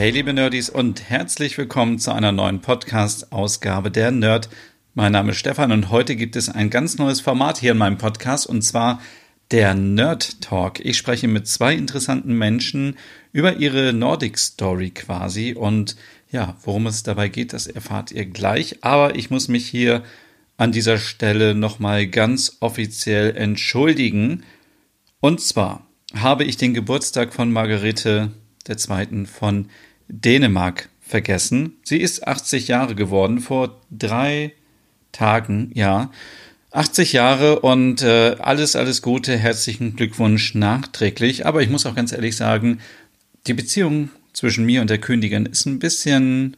Hey liebe Nerdies und herzlich willkommen zu einer neuen Podcast-Ausgabe der Nerd. Mein Name ist Stefan und heute gibt es ein ganz neues Format hier in meinem Podcast und zwar der Nerd Talk. Ich spreche mit zwei interessanten Menschen über ihre Nordic Story quasi und ja, worum es dabei geht, das erfahrt ihr gleich. Aber ich muss mich hier an dieser Stelle nochmal ganz offiziell entschuldigen. Und zwar habe ich den Geburtstag von Margarete II. von Dänemark vergessen. Sie ist 80 Jahre geworden, vor drei Tagen, ja. 80 Jahre und äh, alles, alles Gute, herzlichen Glückwunsch nachträglich. Aber ich muss auch ganz ehrlich sagen, die Beziehung zwischen mir und der Königin ist ein bisschen,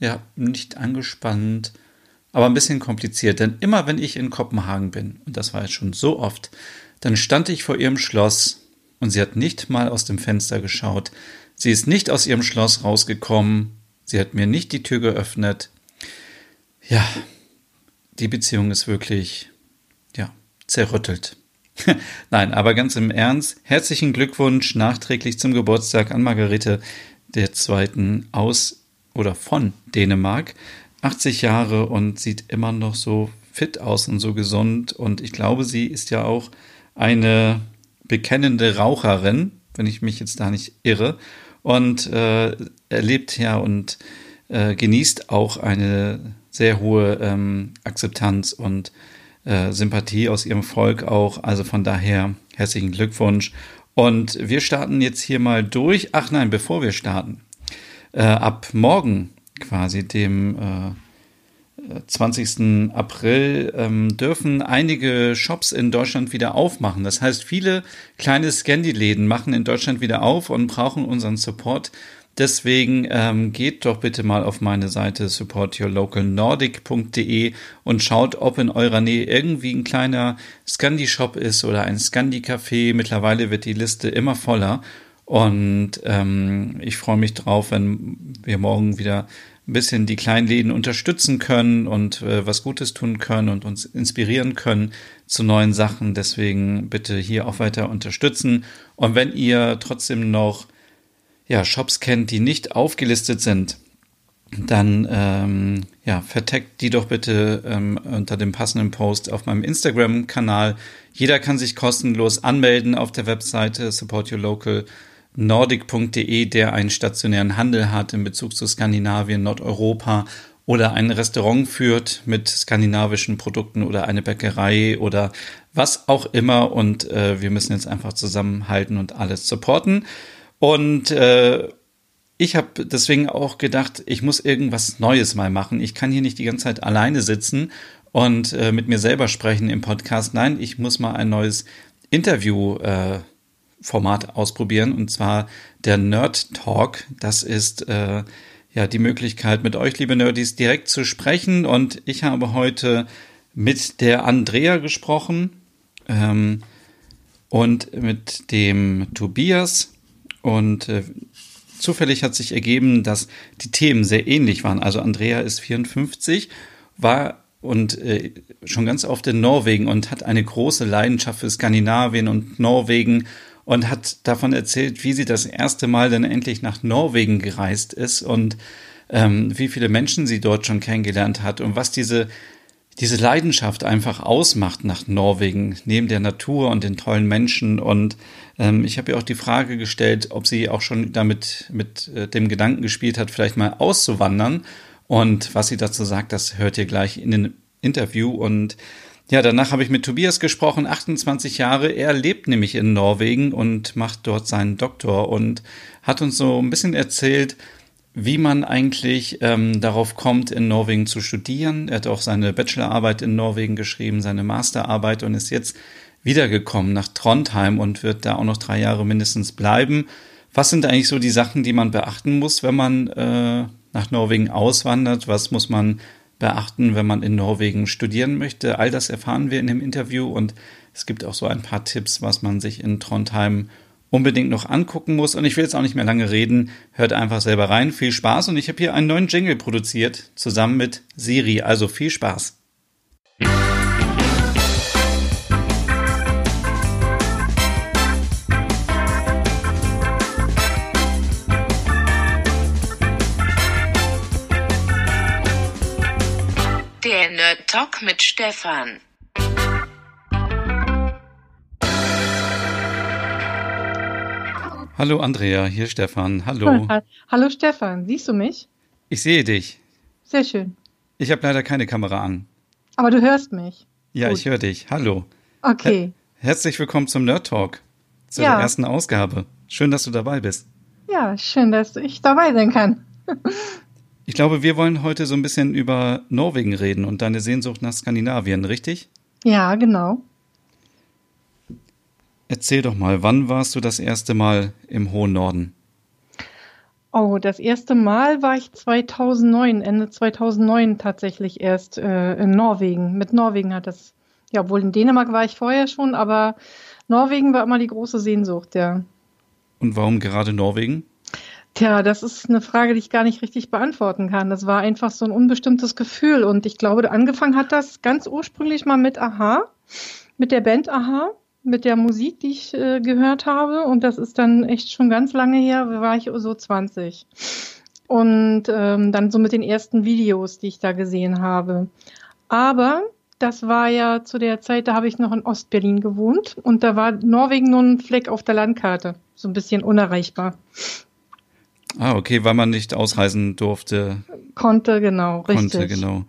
ja, nicht angespannt, aber ein bisschen kompliziert. Denn immer wenn ich in Kopenhagen bin, und das war jetzt schon so oft, dann stand ich vor ihrem Schloss und sie hat nicht mal aus dem Fenster geschaut. Sie ist nicht aus ihrem Schloss rausgekommen. Sie hat mir nicht die Tür geöffnet. Ja, die Beziehung ist wirklich, ja, zerrüttelt. Nein, aber ganz im Ernst, herzlichen Glückwunsch nachträglich zum Geburtstag an Margarete der Zweiten aus oder von Dänemark. 80 Jahre und sieht immer noch so fit aus und so gesund. Und ich glaube, sie ist ja auch eine bekennende Raucherin, wenn ich mich jetzt da nicht irre und äh, erlebt ja und äh, genießt auch eine sehr hohe ähm, Akzeptanz und äh, Sympathie aus ihrem Volk auch. Also von daher herzlichen Glückwunsch. Und wir starten jetzt hier mal durch. Ach nein, bevor wir starten. Äh, ab morgen quasi dem äh, 20. April ähm, dürfen einige Shops in Deutschland wieder aufmachen. Das heißt, viele kleine Scandi-Läden machen in Deutschland wieder auf und brauchen unseren Support. Deswegen ähm, geht doch bitte mal auf meine Seite supportyourlocalnordic.de und schaut, ob in eurer Nähe irgendwie ein kleiner Scandi-Shop ist oder ein Scandi-Café. Mittlerweile wird die Liste immer voller und ähm, ich freue mich drauf, wenn wir morgen wieder ein bisschen die kleinen Läden unterstützen können und äh, was Gutes tun können und uns inspirieren können zu neuen Sachen. Deswegen bitte hier auch weiter unterstützen. Und wenn ihr trotzdem noch ja, Shops kennt, die nicht aufgelistet sind, dann ähm, ja, verteckt die doch bitte ähm, unter dem passenden Post auf meinem Instagram-Kanal. Jeder kann sich kostenlos anmelden auf der Webseite Support Your Local nordic.de, der einen stationären Handel hat in Bezug zu Skandinavien, Nordeuropa oder ein Restaurant führt mit skandinavischen Produkten oder eine Bäckerei oder was auch immer. Und äh, wir müssen jetzt einfach zusammenhalten und alles supporten. Und äh, ich habe deswegen auch gedacht, ich muss irgendwas Neues mal machen. Ich kann hier nicht die ganze Zeit alleine sitzen und äh, mit mir selber sprechen im Podcast. Nein, ich muss mal ein neues Interview äh, Format ausprobieren und zwar der Nerd Talk. Das ist äh, ja die Möglichkeit mit euch, liebe Nerdies, direkt zu sprechen und ich habe heute mit der Andrea gesprochen ähm, und mit dem Tobias und äh, zufällig hat sich ergeben, dass die Themen sehr ähnlich waren. Also Andrea ist 54, war und äh, schon ganz oft in Norwegen und hat eine große Leidenschaft für Skandinavien und Norwegen und hat davon erzählt, wie sie das erste Mal dann endlich nach Norwegen gereist ist und ähm, wie viele Menschen sie dort schon kennengelernt hat und was diese diese Leidenschaft einfach ausmacht nach Norwegen, neben der Natur und den tollen Menschen. Und ähm, ich habe ihr auch die Frage gestellt, ob sie auch schon damit mit äh, dem Gedanken gespielt hat, vielleicht mal auszuwandern. Und was sie dazu sagt, das hört ihr gleich in dem Interview. Und ja, danach habe ich mit Tobias gesprochen, 28 Jahre. Er lebt nämlich in Norwegen und macht dort seinen Doktor und hat uns so ein bisschen erzählt, wie man eigentlich ähm, darauf kommt, in Norwegen zu studieren. Er hat auch seine Bachelorarbeit in Norwegen geschrieben, seine Masterarbeit und ist jetzt wiedergekommen nach Trondheim und wird da auch noch drei Jahre mindestens bleiben. Was sind eigentlich so die Sachen, die man beachten muss, wenn man äh, nach Norwegen auswandert? Was muss man beachten, wenn man in Norwegen studieren möchte? All das erfahren wir in dem Interview und es gibt auch so ein paar Tipps, was man sich in Trondheim unbedingt noch angucken muss. Und ich will jetzt auch nicht mehr lange reden. Hört einfach selber rein. Viel Spaß. Und ich habe hier einen neuen Jingle produziert, zusammen mit Siri. Also viel Spaß. Nerd Talk mit Stefan. Hallo Andrea, hier Stefan. Hallo. Hallo Stefan, siehst du mich? Ich sehe dich. Sehr schön. Ich habe leider keine Kamera an. Aber du hörst mich. Ja, Gut. ich höre dich. Hallo. Okay. Her herzlich willkommen zum Nerd Talk, zur ja. ersten Ausgabe. Schön, dass du dabei bist. Ja, schön, dass ich dabei sein kann. ich glaube, wir wollen heute so ein bisschen über Norwegen reden und deine Sehnsucht nach Skandinavien, richtig? Ja, genau. Erzähl doch mal, wann warst du das erste Mal im hohen Norden? Oh, das erste Mal war ich 2009, Ende 2009 tatsächlich erst äh, in Norwegen. Mit Norwegen hat das, ja, wohl in Dänemark war ich vorher schon, aber Norwegen war immer die große Sehnsucht, ja. Und warum gerade Norwegen? Tja, das ist eine Frage, die ich gar nicht richtig beantworten kann. Das war einfach so ein unbestimmtes Gefühl und ich glaube, angefangen hat das ganz ursprünglich mal mit Aha, mit der Band Aha mit der Musik, die ich äh, gehört habe. Und das ist dann echt schon ganz lange her, war ich so 20. Und ähm, dann so mit den ersten Videos, die ich da gesehen habe. Aber das war ja zu der Zeit, da habe ich noch in Ostberlin gewohnt und da war Norwegen nur ein Fleck auf der Landkarte, so ein bisschen unerreichbar. Ah, okay, weil man nicht ausreisen durfte. Konnte, genau, richtig. Konnte, genau.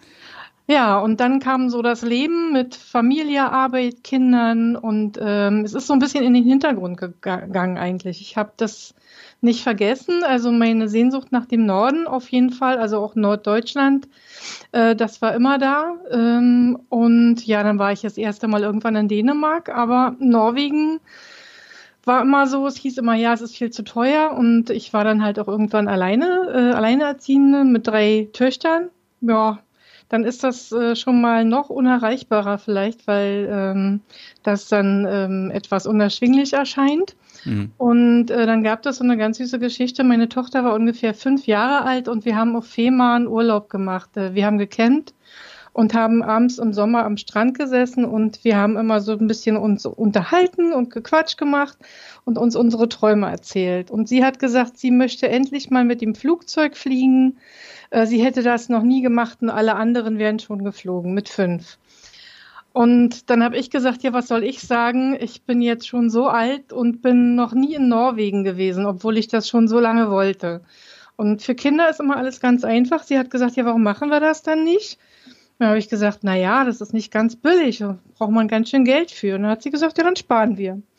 Ja, und dann kam so das Leben mit Familie, Arbeit, Kindern und ähm, es ist so ein bisschen in den Hintergrund gegangen eigentlich. Ich habe das nicht vergessen, also meine Sehnsucht nach dem Norden auf jeden Fall, also auch Norddeutschland, äh, das war immer da. Ähm, und ja, dann war ich das erste Mal irgendwann in Dänemark, aber Norwegen war immer so, es hieß immer, ja, es ist viel zu teuer und ich war dann halt auch irgendwann alleine, äh, alleinerziehende mit drei Töchtern. Ja, dann ist das äh, schon mal noch unerreichbarer vielleicht, weil ähm, das dann ähm, etwas unerschwinglich erscheint. Mhm. Und äh, dann gab es so eine ganz süße Geschichte. Meine Tochter war ungefähr fünf Jahre alt und wir haben auf Fehmarn Urlaub gemacht. Äh, wir haben gekämmt und haben abends im Sommer am Strand gesessen und wir haben immer so ein bisschen uns unterhalten und gequatscht gemacht und uns unsere Träume erzählt. Und sie hat gesagt, sie möchte endlich mal mit dem Flugzeug fliegen äh, sie hätte das noch nie gemacht und alle anderen wären schon geflogen mit fünf. Und dann habe ich gesagt, ja, was soll ich sagen? Ich bin jetzt schon so alt und bin noch nie in Norwegen gewesen, obwohl ich das schon so lange wollte. Und für Kinder ist immer alles ganz einfach. Sie hat gesagt, ja, warum machen wir das dann nicht? Dann habe ich gesagt, na ja, das ist nicht ganz billig, da braucht man ganz schön Geld für. Und dann hat sie gesagt, ja, dann sparen wir.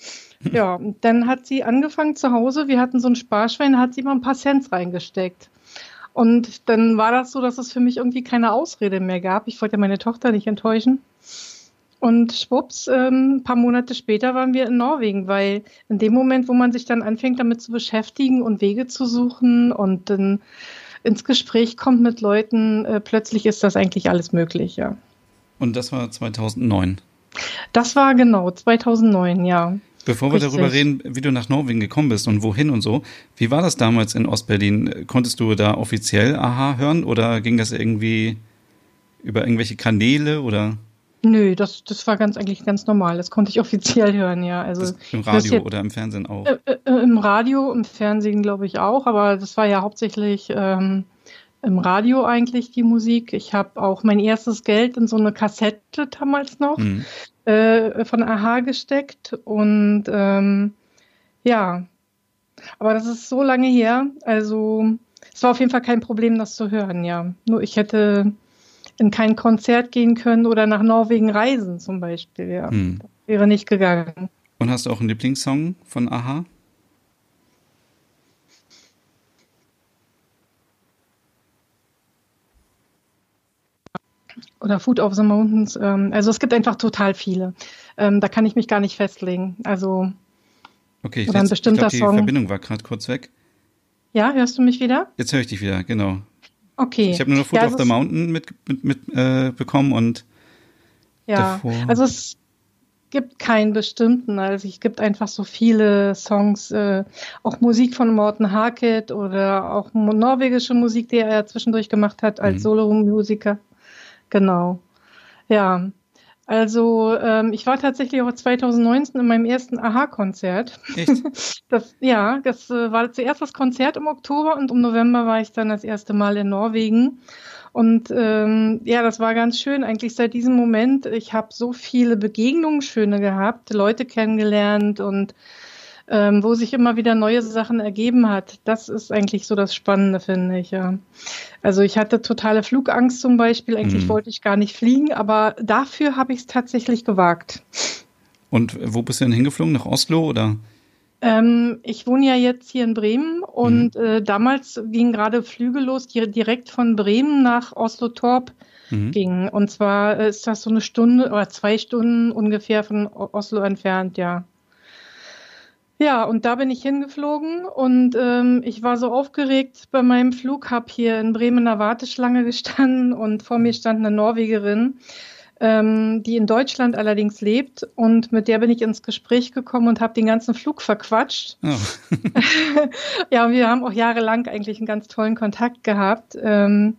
Ja, und dann hat sie angefangen zu Hause, wir hatten so ein Sparschwein, da hat sie mal ein paar Cents reingesteckt. Und dann war das so, dass es für mich irgendwie keine Ausrede mehr gab. Ich wollte ja meine Tochter nicht enttäuschen. Und schwupps, ähm, ein paar Monate später waren wir in Norwegen, weil in dem Moment, wo man sich dann anfängt, damit zu beschäftigen und Wege zu suchen und dann ins Gespräch kommt mit Leuten, äh, plötzlich ist das eigentlich alles möglich, ja. Und das war 2009? Das war genau 2009, ja. Bevor wir Richtig. darüber reden, wie du nach Norwegen gekommen bist und wohin und so, wie war das damals in Ostberlin? Konntest du da offiziell Aha hören oder ging das irgendwie über irgendwelche Kanäle oder? Nö, das, das war ganz eigentlich ganz normal. Das konnte ich offiziell hören, ja. Also im Radio jetzt, oder im Fernsehen auch? Äh, äh, Im Radio, im Fernsehen glaube ich auch, aber das war ja hauptsächlich ähm, im Radio eigentlich die Musik. Ich habe auch mein erstes Geld in so eine Kassette damals noch. Mhm äh, von Aha gesteckt und ähm, ja, aber das ist so lange her. Also es war auf jeden Fall kein Problem, das zu hören, ja. Nur ich hätte in kein Konzert gehen können oder nach Norwegen reisen zum Beispiel, ja. Hm. wäre nicht gegangen. Und hast du auch einen Lieblingssong von Aha? Oder Food of the Mountains. Ähm, also es gibt einfach total viele. Ähm, da kann ich mich gar nicht festlegen. Also Okay, ich, Oder ein jetzt, ich glaube, die Song. Verbindung war gerade kurz weg. Ja, hörst du mich wieder? Jetzt höre ich dich wieder, genau. Okay. Ich habe nur noch Foot ja, of the Mountain mit, mit, mit äh, bekommen und Ja, davor. also es gibt keinen bestimmten. Also es gibt einfach so viele Songs, äh, auch Musik von Morten Harket oder auch norwegische Musik, die er zwischendurch gemacht hat als Mhm. Solomusiker. Genau. Ja. Also ähm, ich war tatsächlich auch 2019 in meinem ersten Aha-Konzert. Das, ja, das äh, war zuerst das Konzert im Oktober und im November war ich dann das erste Mal in Norwegen. Und ähm, ja, das war ganz schön. Eigentlich seit diesem Moment, ich habe so viele Begegnungen, schöne gehabt, Leute kennengelernt und ähm, wo sich immer wieder neue Sachen ergeben hat. Das ist eigentlich so das Spannende, finde ich, ja. Also ich hatte totale Flugangst zum Beispiel. Eigentlich Mhm. wollte ich gar nicht fliegen, aber dafür habe ich es tatsächlich gewagt. Und wo bist du denn hingeflogen? Nach Oslo oder? Ähm, ich wohne ja jetzt hier in Bremen und äh, damals gingen gerade Flüge los, die direkt von Bremen nach Oslo-Torp Mhm. gingen. Und zwar äh, ist das so eine Stunde oder zwei Stunden ungefähr von Oslo entfernt, ja. Ja, und da bin ich hingeflogen und ähm, ich war so aufgeregt bei meinem Flug, habe hier in Bremen in der Warteschlange gestanden und vor mir stand eine Norwegerin, ähm, die in Deutschland allerdings lebt und mit der bin ich ins Gespräch gekommen und habe den ganzen Flug verquatscht. Oh. Ja, wir haben auch jahrelang eigentlich einen ganz tollen Kontakt gehabt. Ähm,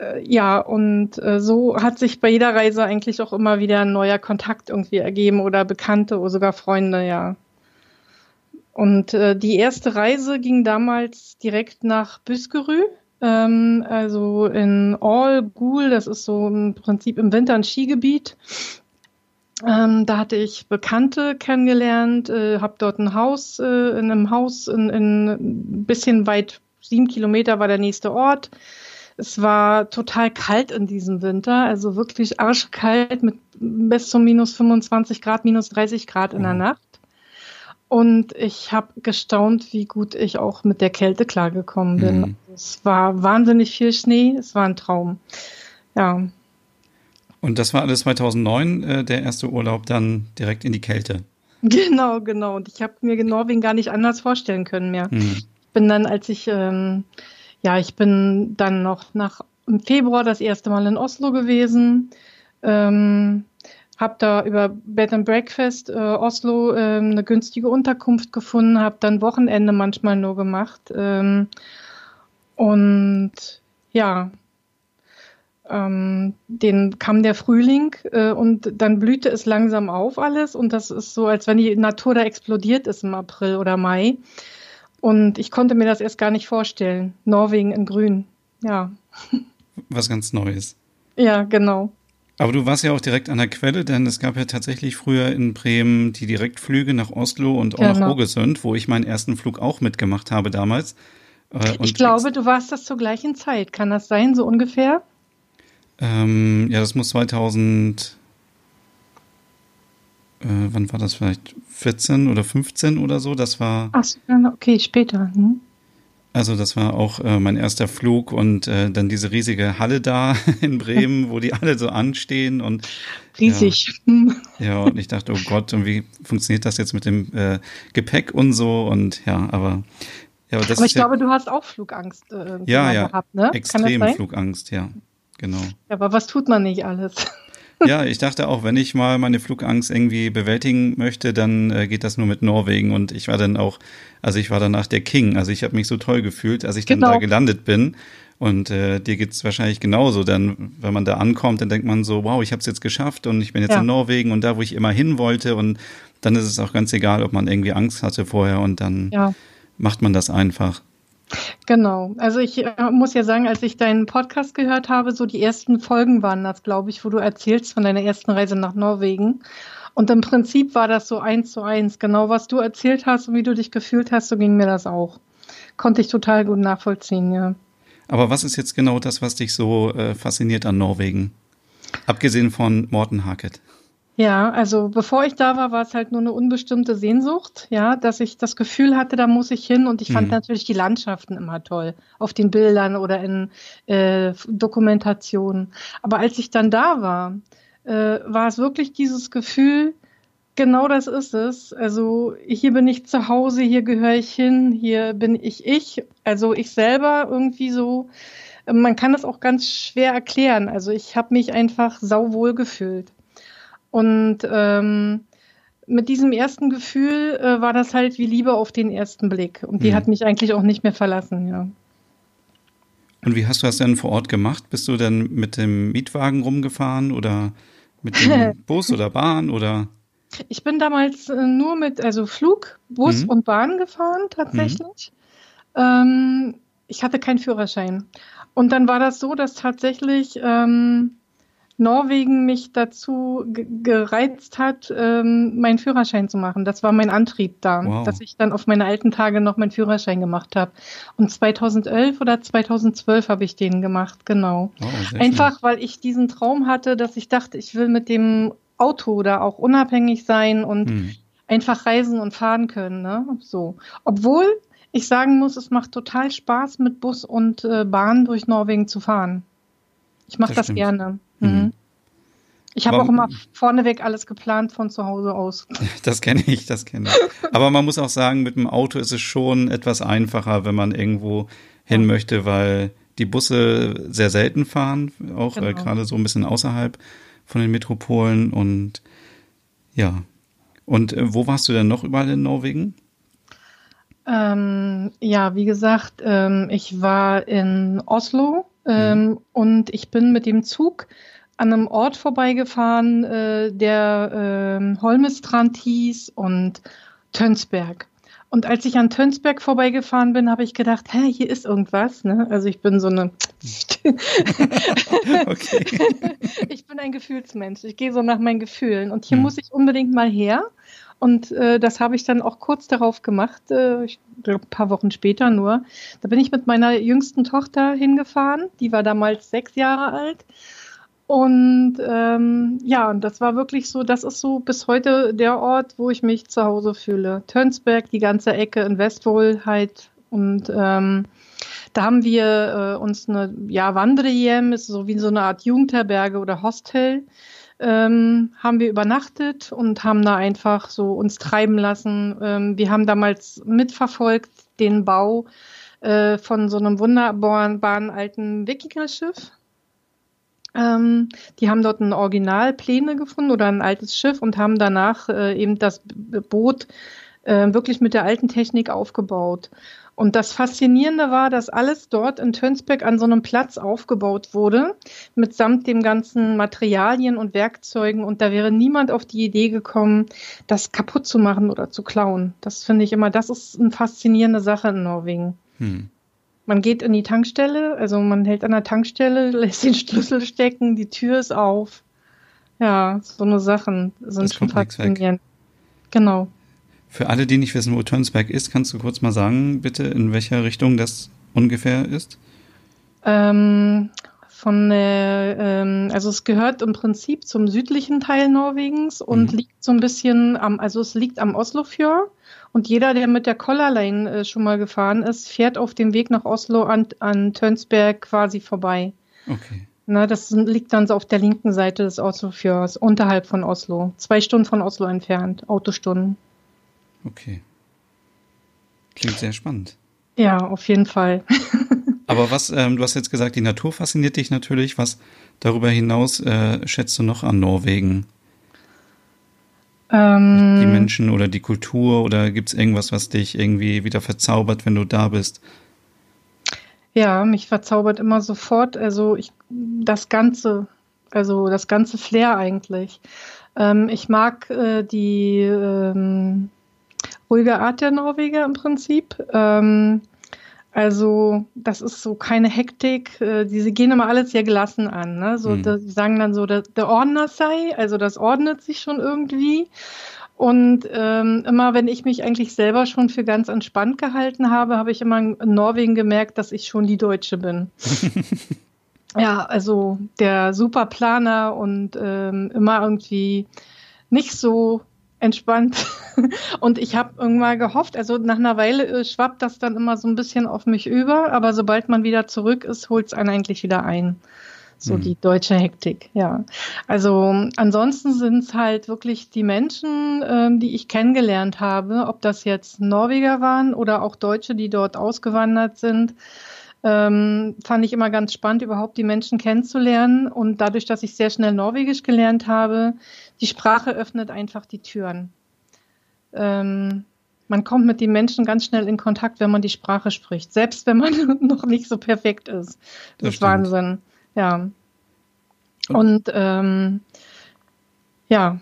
äh, ja, und äh, so hat sich bei jeder Reise eigentlich auch immer wieder ein neuer Kontakt irgendwie ergeben oder Bekannte oder sogar Freunde, ja. Und äh, die erste Reise ging damals direkt nach Büskerü, ähm, also in All Gul, das ist so im Prinzip im Winter ein Skigebiet. Ähm, da hatte ich Bekannte kennengelernt, äh, habe dort ein Haus, äh, in einem Haus in, in ein bisschen weit, sieben Kilometer war der nächste Ort. Es war total kalt in diesem Winter, also wirklich arschkalt mit bis zu minus 25 Grad, minus 30 Grad in der Mhm. Nacht. Und ich habe gestaunt, wie gut ich auch mit der Kälte klargekommen bin. Mhm. Es war wahnsinnig viel Schnee, es war ein Traum. Ja, Und das war alles 2009, äh, der erste Urlaub dann direkt in die Kälte. genau, genau. Und ich habe mir Norwegen gar nicht anders vorstellen können mehr. Mhm. bin dann, als ich, ähm, ja, ich bin dann noch nach im Februar das erste Mal in Oslo gewesen, ähm, habe da über Bed and Breakfast äh, Oslo ähm, eine günstige Unterkunft gefunden, habe dann Wochenende manchmal nur gemacht ähm, und ja, ähm, den kam der Frühling äh, und dann blühte es langsam auf alles und das ist so, als wenn die Natur da explodiert ist im April oder Mai. Und ich konnte mir das erst gar nicht vorstellen. Norwegen in Grün. Ja, Was ganz Neues. ja, genau. Aber du warst ja auch direkt an der Quelle, denn es gab ja tatsächlich früher in Bremen die Direktflüge nach Oslo und auch nach Genau. Ogesund, wo ich meinen ersten Flug auch mitgemacht habe damals. Äh, Ich glaube, du warst das zur gleichen Zeit. Kann das sein, so ungefähr? Ähm, ja, das muss 2000. Äh, wann war das vielleicht? 14 oder 15 oder so? Das war, Ach okay, später. Hm? Also das war auch äh, mein erster Flug und äh, dann diese riesige Halle da in Bremen, wo die alle so anstehen und Riesig. Hm. ja, und ich dachte, oh Gott, und wie funktioniert das jetzt mit dem äh, Gepäck und so und ja, aber ja, aber das Aber ich glaube, du hast auch Flugangst äh, ja, ja, ja, gehabt, ne? Extrem? Flugangst, ja, genau. Ja, aber was tut man nicht alles? Ja, ich dachte auch, wenn ich mal meine Flugangst irgendwie bewältigen möchte, dann äh, geht das nur mit Norwegen. Und ich war dann auch, also ich war danach der King. Also ich habe mich so toll gefühlt, als ich dann Genau. da gelandet bin. Und äh, dir geht's wahrscheinlich genauso. Dann, wenn man da ankommt, dann denkt man so, wow, ich habe es jetzt geschafft und ich bin jetzt Ja. in Norwegen und da, wo ich immer hin wollte. Und dann ist es auch ganz egal, ob man irgendwie Angst hatte vorher und dann Ja. macht man das einfach. Genau. Also ich äh, muss ja sagen, als ich deinen Podcast gehört habe, so die ersten Folgen waren das, glaube ich, wo du erzählst von deiner ersten Reise nach Norwegen. Und im Prinzip war das so eins zu eins. Genau was du erzählt hast und wie du dich gefühlt hast, so ging mir das auch. Konnte ich total gut nachvollziehen, ja. Aber was ist jetzt genau das, was dich so äh, fasziniert an Norwegen? Abgesehen von Morten Harket. Ja, also bevor ich da war, war es halt nur eine unbestimmte Sehnsucht, ja, dass ich das Gefühl hatte, da muss ich hin und ich fand Mhm. natürlich die Landschaften immer toll, auf den Bildern oder in äh, Dokumentationen. Aber als ich dann da war, äh, war es wirklich dieses Gefühl, Genau das ist es. Also hier bin ich zu Hause, hier gehöre ich hin, hier bin ich ich, also ich selber irgendwie so. Man kann das auch ganz schwer erklären. Also ich habe mich einfach sauwohl gefühlt. Und ähm, mit diesem ersten Gefühl äh, war das halt wie Liebe auf den ersten Blick. Und die mhm. hat mich eigentlich auch nicht mehr verlassen, ja. Und wie hast du das denn vor Ort gemacht? Bist du dann mit dem Mietwagen rumgefahren oder mit dem Bus oder Bahn oder? Ich bin damals äh, nur mit, also Flug, Bus mhm. und Bahn gefahren tatsächlich. Mhm. Ähm, ich hatte keinen Führerschein. Und dann war das so, dass tatsächlich ähm, Norwegen mich dazu gereizt hat, ähm, meinen Führerschein zu machen. Das war mein Antrieb da, wow. dass ich dann auf meine alten Tage noch meinen Führerschein gemacht habe. Und 2011 oder 2012 habe ich den gemacht, genau. Oh, Einfach, schön. weil ich diesen Traum hatte, dass ich dachte, ich will mit dem Auto da auch unabhängig sein und hm. einfach reisen und fahren können. Ne? So. Obwohl ich sagen muss, es macht total Spaß, mit Bus und äh, Bahn durch Norwegen zu fahren. Ich mache das, das gerne. Mhm. mhm. Ich habe auch immer vorneweg alles geplant von zu Hause aus. Das kenne ich, das kenne ich. Aber man muss auch sagen, mit dem Auto ist es schon etwas einfacher, wenn man irgendwo hin ja. möchte, weil die Busse sehr selten fahren, auch äh, genau. äh, gerade so ein bisschen außerhalb von den Metropolen und ja. Und äh, wo warst du denn noch überall in Norwegen? Ähm, ja, wie gesagt, ähm, ich war in Oslo ähm, mhm. und ich bin mit dem Zug an einem Ort vorbeigefahren, äh, der äh, Holmestrand hieß und Tönsberg. Und als ich an Tönsberg vorbeigefahren bin, habe ich gedacht, hä, hier ist irgendwas. Ne? Also ich bin so eine. ich bin ein Gefühlsmensch. Ich gehe so nach meinen Gefühlen. Und hier hm. muss ich unbedingt mal her. Und äh, das habe ich dann auch kurz darauf gemacht, äh, ich glaube ein paar Wochen später nur. Da bin ich mit meiner jüngsten Tochter hingefahren. Die war damals sechs Jahre alt. Und ähm, ja, und das war wirklich so, das ist so bis heute der Ort, wo ich mich zu Hause fühle. Tönsberg, die ganze Ecke in Westwohlheit. Und ähm, da haben wir äh, uns eine ja, Wandrejem, ist so wie so eine Art Jugendherberge oder Hostel, ähm, haben wir übernachtet und haben da einfach so uns treiben lassen. Ähm, wir haben damals mitverfolgt den Bau äh, von so einem wunderbaren alten Wikingerschiff ähm, die haben dort ein Originalpläne gefunden oder ein altes Schiff und haben danach äh, eben das Boot äh, wirklich mit der alten Technik aufgebaut. Und das Faszinierende war, dass alles dort in Tönsberg an so einem Platz aufgebaut wurde, mitsamt dem ganzen Materialien und Werkzeugen. Und da wäre niemand auf die Idee gekommen, das kaputt zu machen oder zu klauen. Das finde ich immer, das ist eine faszinierende Sache in Norwegen. Hm. Man geht in die Tankstelle, also man hält an der Tankstelle, lässt den Schlüssel stecken, die Tür ist auf. Ja, so eine Sachen sind schon faszinierend. Genau. Für alle, die nicht wissen, wo Turnsberg ist, kannst du kurz mal sagen, bitte, in welcher Richtung das ungefähr ist? Ähm, von, äh, ähm, also es gehört im Prinzip zum südlichen Teil Norwegens und mhm. liegt so ein bisschen am, also es liegt am Oslofjord und jeder, der mit der Collarline äh, schon mal gefahren ist, fährt auf dem Weg nach Oslo an, an Tönsberg quasi vorbei. Okay. Na, das liegt dann so auf der linken Seite des Oslofjords, unterhalb von Oslo. Zwei Stunden von Oslo entfernt, Autostunden. Okay. Klingt sehr spannend. Ja, auf jeden Fall. Aber was, ähm, du hast jetzt gesagt, die Natur fasziniert dich natürlich. Was darüber hinaus äh, schätzt du noch an Norwegen? Ähm, die Menschen oder die Kultur oder gibt es irgendwas, was dich irgendwie wieder verzaubert, wenn du da bist? Ja, mich verzaubert immer sofort. Also ich, das Ganze, also das ganze Flair eigentlich. Ähm, ich mag äh, die ähm, ruhige Art der Norweger im Prinzip. Ähm, also das ist so keine Hektik. Äh, diese gehen immer alles sehr gelassen an. Ne? So, mhm. die sagen dann so, der, der Ordner sei, also das ordnet sich schon irgendwie. Und ähm, immer wenn ich mich eigentlich selber schon für ganz entspannt gehalten habe, habe ich immer in Norwegen gemerkt, dass ich schon die Deutsche bin. ja, also der Superplaner und ähm, immer irgendwie nicht so entspannt. Und ich habe irgendwann gehofft, also nach einer Weile äh, schwappt das dann immer so ein bisschen auf mich über, aber sobald man wieder zurück ist, holt es einen eigentlich wieder ein. so mhm. die deutsche Hektik, ja. Also ansonsten sind es halt wirklich die Menschen, ähm, die ich kennengelernt habe, ob das jetzt Norweger waren oder auch Deutsche, die dort ausgewandert sind. Ähm, fand ich immer ganz spannend, überhaupt die Menschen kennenzulernen. Und dadurch, dass ich sehr schnell Norwegisch gelernt habe, die Sprache öffnet einfach die Türen. Ähm, man kommt mit den Menschen ganz schnell in Kontakt, wenn man die Sprache spricht, selbst wenn man noch nicht so perfekt ist. Das, das ist Wahnsinn. Ja. Und ähm, ja.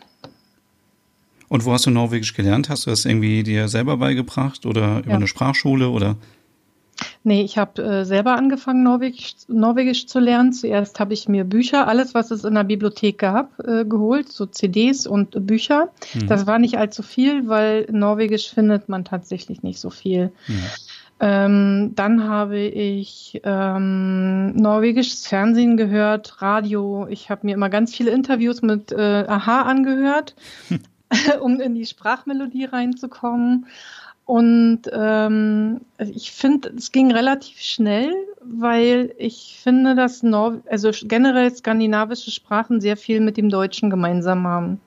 Und wo hast du Norwegisch gelernt? Hast du das irgendwie dir selber beigebracht oder über ja. eine Sprachschule oder? Nee, ich habe äh, selber angefangen, Norwegisch, Norwegisch zu lernen. Zuerst habe ich mir Bücher, alles, was es in der Bibliothek gab, äh, geholt, so CDs und Bücher. Mhm. Das war nicht allzu viel, weil Norwegisch findet man tatsächlich nicht so viel. Mhm. Ähm, dann habe ich ähm, norwegisches Fernsehen gehört, Radio. Ich habe mir immer ganz viele Interviews mit äh, Aha angehört, um in die Sprachmelodie reinzukommen. Und ähm, ich finde, es ging relativ schnell, weil ich finde, dass Nor also generell skandinavische Sprachen sehr viel mit dem Deutschen gemeinsam haben.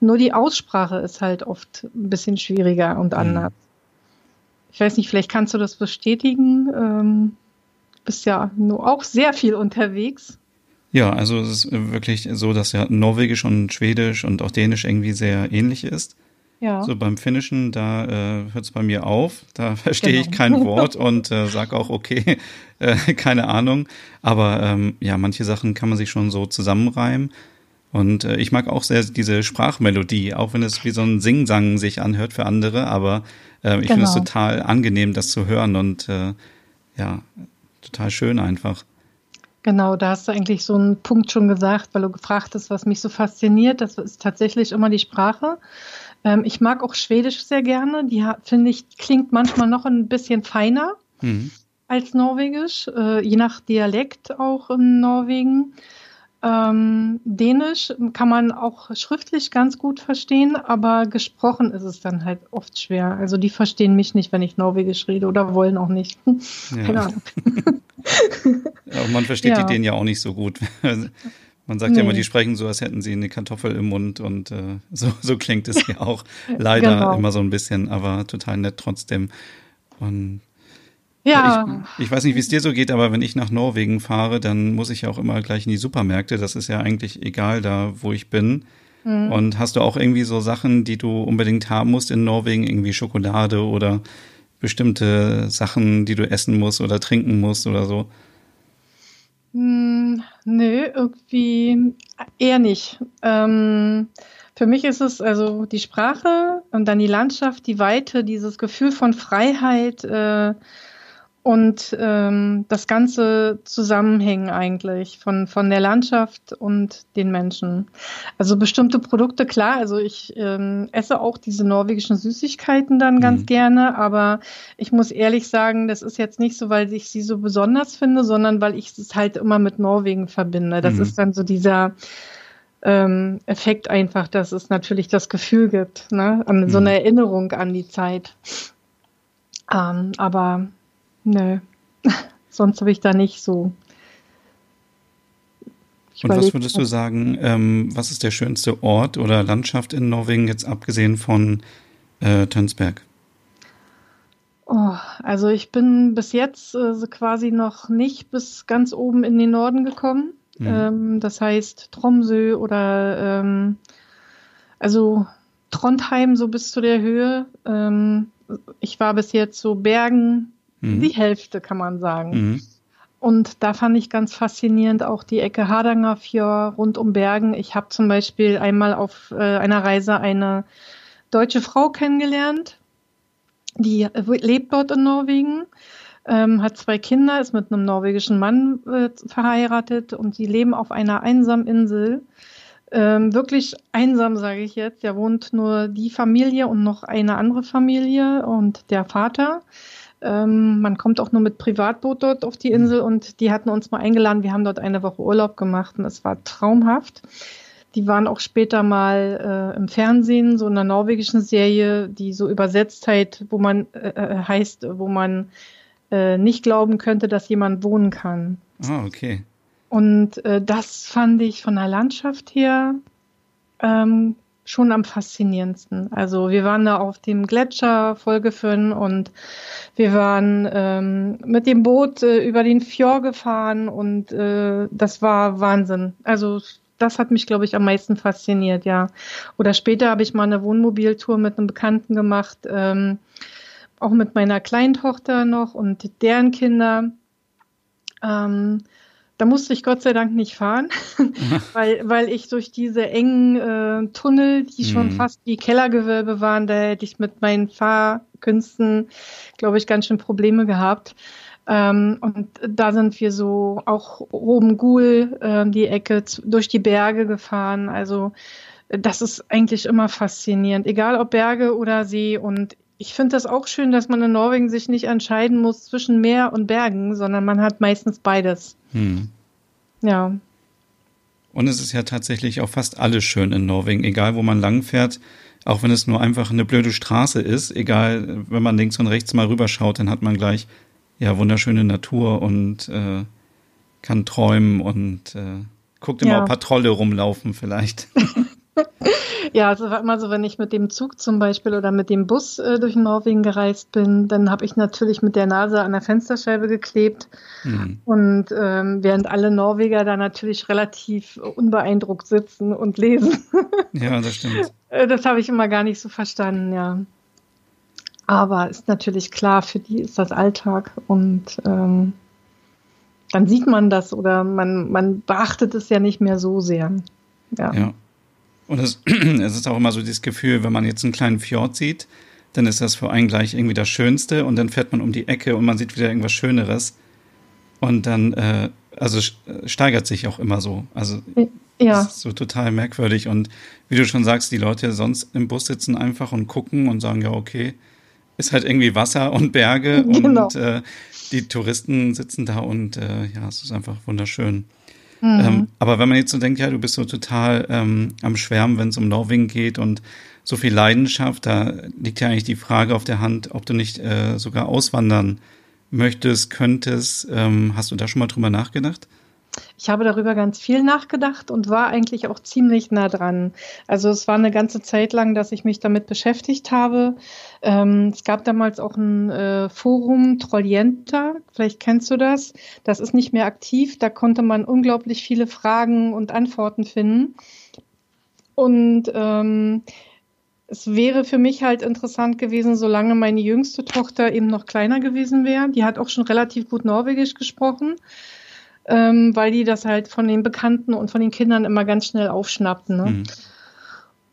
Nur die Aussprache ist halt oft ein bisschen schwieriger und mhm. anders. Ich weiß nicht, vielleicht kannst du das bestätigen. Ähm, bist ja nur auch sehr viel unterwegs. Ja, also es ist wirklich so, dass ja Norwegisch und Schwedisch und auch Dänisch irgendwie sehr ähnlich ist. Ja. So beim Finnischen, da äh, hört es bei mir auf. Da verstehe genau. ich kein Wort und äh, sage auch, okay, äh, keine Ahnung. Aber ähm, ja, manche Sachen kann man sich schon so zusammenreimen. Und äh, ich mag auch sehr diese Sprachmelodie, auch wenn es wie so ein Singsang sich anhört für andere, aber äh, ich genau. finde es genau. total angenehm, das zu hören und äh, ja, total schön einfach. Genau, da hast du eigentlich so einen Punkt schon gesagt, weil du gefragt hast, was mich so fasziniert. Das ist tatsächlich immer die Sprache. Ähm, ich mag auch Schwedisch sehr gerne. Die finde ich klingt manchmal noch ein bisschen feiner mhm. als Norwegisch, äh, je nach Dialekt auch in Norwegen. Ähm, Dänisch kann man auch schriftlich ganz gut verstehen, aber gesprochen ist es dann halt oft schwer. Also die verstehen mich nicht, wenn ich Norwegisch rede oder wollen auch nicht. Ja. Keine Ahnung. man versteht ja. die Dänen ja auch nicht so gut. Man sagt nee. ja immer, die sprechen so, als hätten sie eine Kartoffel im Mund und äh, so, so klingt es ja auch leider genau. immer so ein bisschen, aber total nett trotzdem. Und ja. Ich, ich weiß nicht, wie es dir so geht, aber wenn ich nach Norwegen fahre, dann muss ich ja auch immer gleich in die Supermärkte. Das ist ja eigentlich egal da, wo ich bin. Mhm. Und hast du auch irgendwie so Sachen, die du unbedingt haben musst in Norwegen, irgendwie Schokolade oder bestimmte Sachen, die du essen musst oder trinken musst oder so? Hm, nö, irgendwie eher nicht. Ähm, für mich ist es also die Sprache und dann die Landschaft, die Weite, dieses Gefühl von Freiheit, äh, und ähm, das ganze Zusammenhängen eigentlich von, von der Landschaft und den Menschen. Also bestimmte Produkte, klar, also ich ähm, esse auch diese norwegischen Süßigkeiten dann ganz mhm. gerne, aber ich muss ehrlich sagen, das ist jetzt nicht so, weil ich sie so besonders finde, sondern weil ich es halt immer mit Norwegen verbinde. Das mhm. ist dann so dieser ähm, Effekt einfach, dass es natürlich das Gefühl gibt, ne? an, so mhm. eine Erinnerung an die Zeit. Ähm, aber Nö. Sonst habe ich da nicht so. Ich Und was würdest du sagen, ähm, was ist der schönste Ort oder Landschaft in Norwegen, jetzt abgesehen von äh, Tönsberg? Oh, also ich bin bis jetzt äh, quasi noch nicht bis ganz oben in den Norden gekommen. Mhm. Ähm, das heißt Tromsø oder ähm, also Trondheim so bis zu der Höhe. Ähm, ich war bis jetzt so Bergen, Mhm. Die Hälfte, kann man sagen. Mhm. Und da fand ich ganz faszinierend auch die Ecke Hardanger Fjord rund um Bergen. Ich habe zum Beispiel einmal auf äh, einer Reise eine deutsche Frau kennengelernt, die lebt dort in Norwegen, ähm, hat zwei Kinder, ist mit einem norwegischen Mann äh, verheiratet und sie leben auf einer einsamen Insel. Ähm, wirklich einsam, sage ich jetzt. Da wohnt nur die Familie und noch eine andere Familie und der Vater. Ähm, man kommt auch nur mit Privatboot dort auf die Insel und die hatten uns mal eingeladen. Wir haben dort eine Woche Urlaub gemacht und es war traumhaft. Die waren auch später mal äh, im Fernsehen, so in einer norwegischen Serie, die so Übersetztheit, wo man äh, äh, heißt, wo man äh, nicht glauben könnte, dass jemand wohnen kann. Ah, okay. Und äh, das fand ich von der Landschaft her ähm, schon am faszinierendsten. Also wir waren da auf dem Gletscher Folgefön und wir waren ähm, mit dem Boot äh, über den Fjord gefahren und äh, das war Wahnsinn. Also das hat mich, glaube ich, am meisten fasziniert, ja. Oder später habe ich mal eine Wohnmobiltour mit einem Bekannten gemacht, ähm, auch mit meiner kleinen Tochter noch und deren Kinder. Ähm, da musste ich Gott sei Dank nicht fahren, weil, weil ich durch diese engen äh, Tunnel, die schon mhm. fast wie Kellergewölbe waren, da hätte ich mit meinen Fahrkünsten, glaube ich, ganz schön Probleme gehabt. Ähm, und da sind wir so auch oben Gul, äh, die Ecke durch die Berge gefahren. Also das ist eigentlich immer faszinierend, egal ob Berge oder See. Und ich finde das auch schön, dass man in Norwegen sich nicht entscheiden muss zwischen Meer und Bergen, sondern man hat meistens beides. Hm. Ja. Und es ist ja tatsächlich auch fast alles schön in Norwegen, egal wo man langfährt, auch wenn es nur einfach eine blöde Straße ist, egal, wenn man links und rechts mal rüberschaut, dann hat man gleich ja wunderschöne Natur und äh, kann träumen und äh, guckt immer, ja. ob paar Trolle rumlaufen vielleicht. Ja, also war immer so, wenn ich mit dem Zug zum Beispiel oder mit dem Bus äh, durch Norwegen gereist bin, dann habe ich natürlich mit der Nase an der Fensterscheibe geklebt. Mhm. Und ähm, während alle Norweger da natürlich relativ unbeeindruckt sitzen und lesen. Ja, das stimmt. Äh, das habe ich immer gar nicht so verstanden, ja. Aber ist natürlich klar, für die ist das Alltag und ähm, dann sieht man das oder man, man beachtet es ja nicht mehr so sehr. Ja. ja. Und es, es ist auch immer so dieses Gefühl, wenn man jetzt einen kleinen Fjord sieht, dann ist das für einen gleich irgendwie das Schönste und dann fährt man um die Ecke und man sieht wieder irgendwas Schöneres. Und dann, äh, also steigert sich auch immer so. Also ja. ist so total merkwürdig. Und wie du schon sagst, die Leute sonst im Bus sitzen einfach und gucken und sagen, ja, okay, ist halt irgendwie Wasser und Berge genau. und äh, die Touristen sitzen da und äh, ja, es ist einfach wunderschön. Mhm. Ähm, aber wenn man jetzt so denkt, ja, du bist so total ähm, am Schwärmen, wenn es um Norwegen geht und so viel Leidenschaft, da liegt ja eigentlich die Frage auf der Hand, ob du nicht äh, sogar auswandern möchtest, könntest. Ähm, hast du da schon mal drüber nachgedacht? Ich habe darüber ganz viel nachgedacht und war eigentlich auch ziemlich nah dran. Also es war eine ganze Zeit lang, dass ich mich damit beschäftigt habe. Ähm, es gab damals auch ein äh, Forum Trollienta, vielleicht kennst du das. Das ist nicht mehr aktiv. Da konnte man unglaublich viele Fragen und Antworten finden. Und ähm, es wäre für mich halt interessant gewesen, solange meine jüngste Tochter eben noch kleiner gewesen wäre. Die hat auch schon relativ gut Norwegisch gesprochen ähm, weil die das halt von den Bekannten und von den Kindern immer ganz schnell aufschnappten. Ne? Mhm.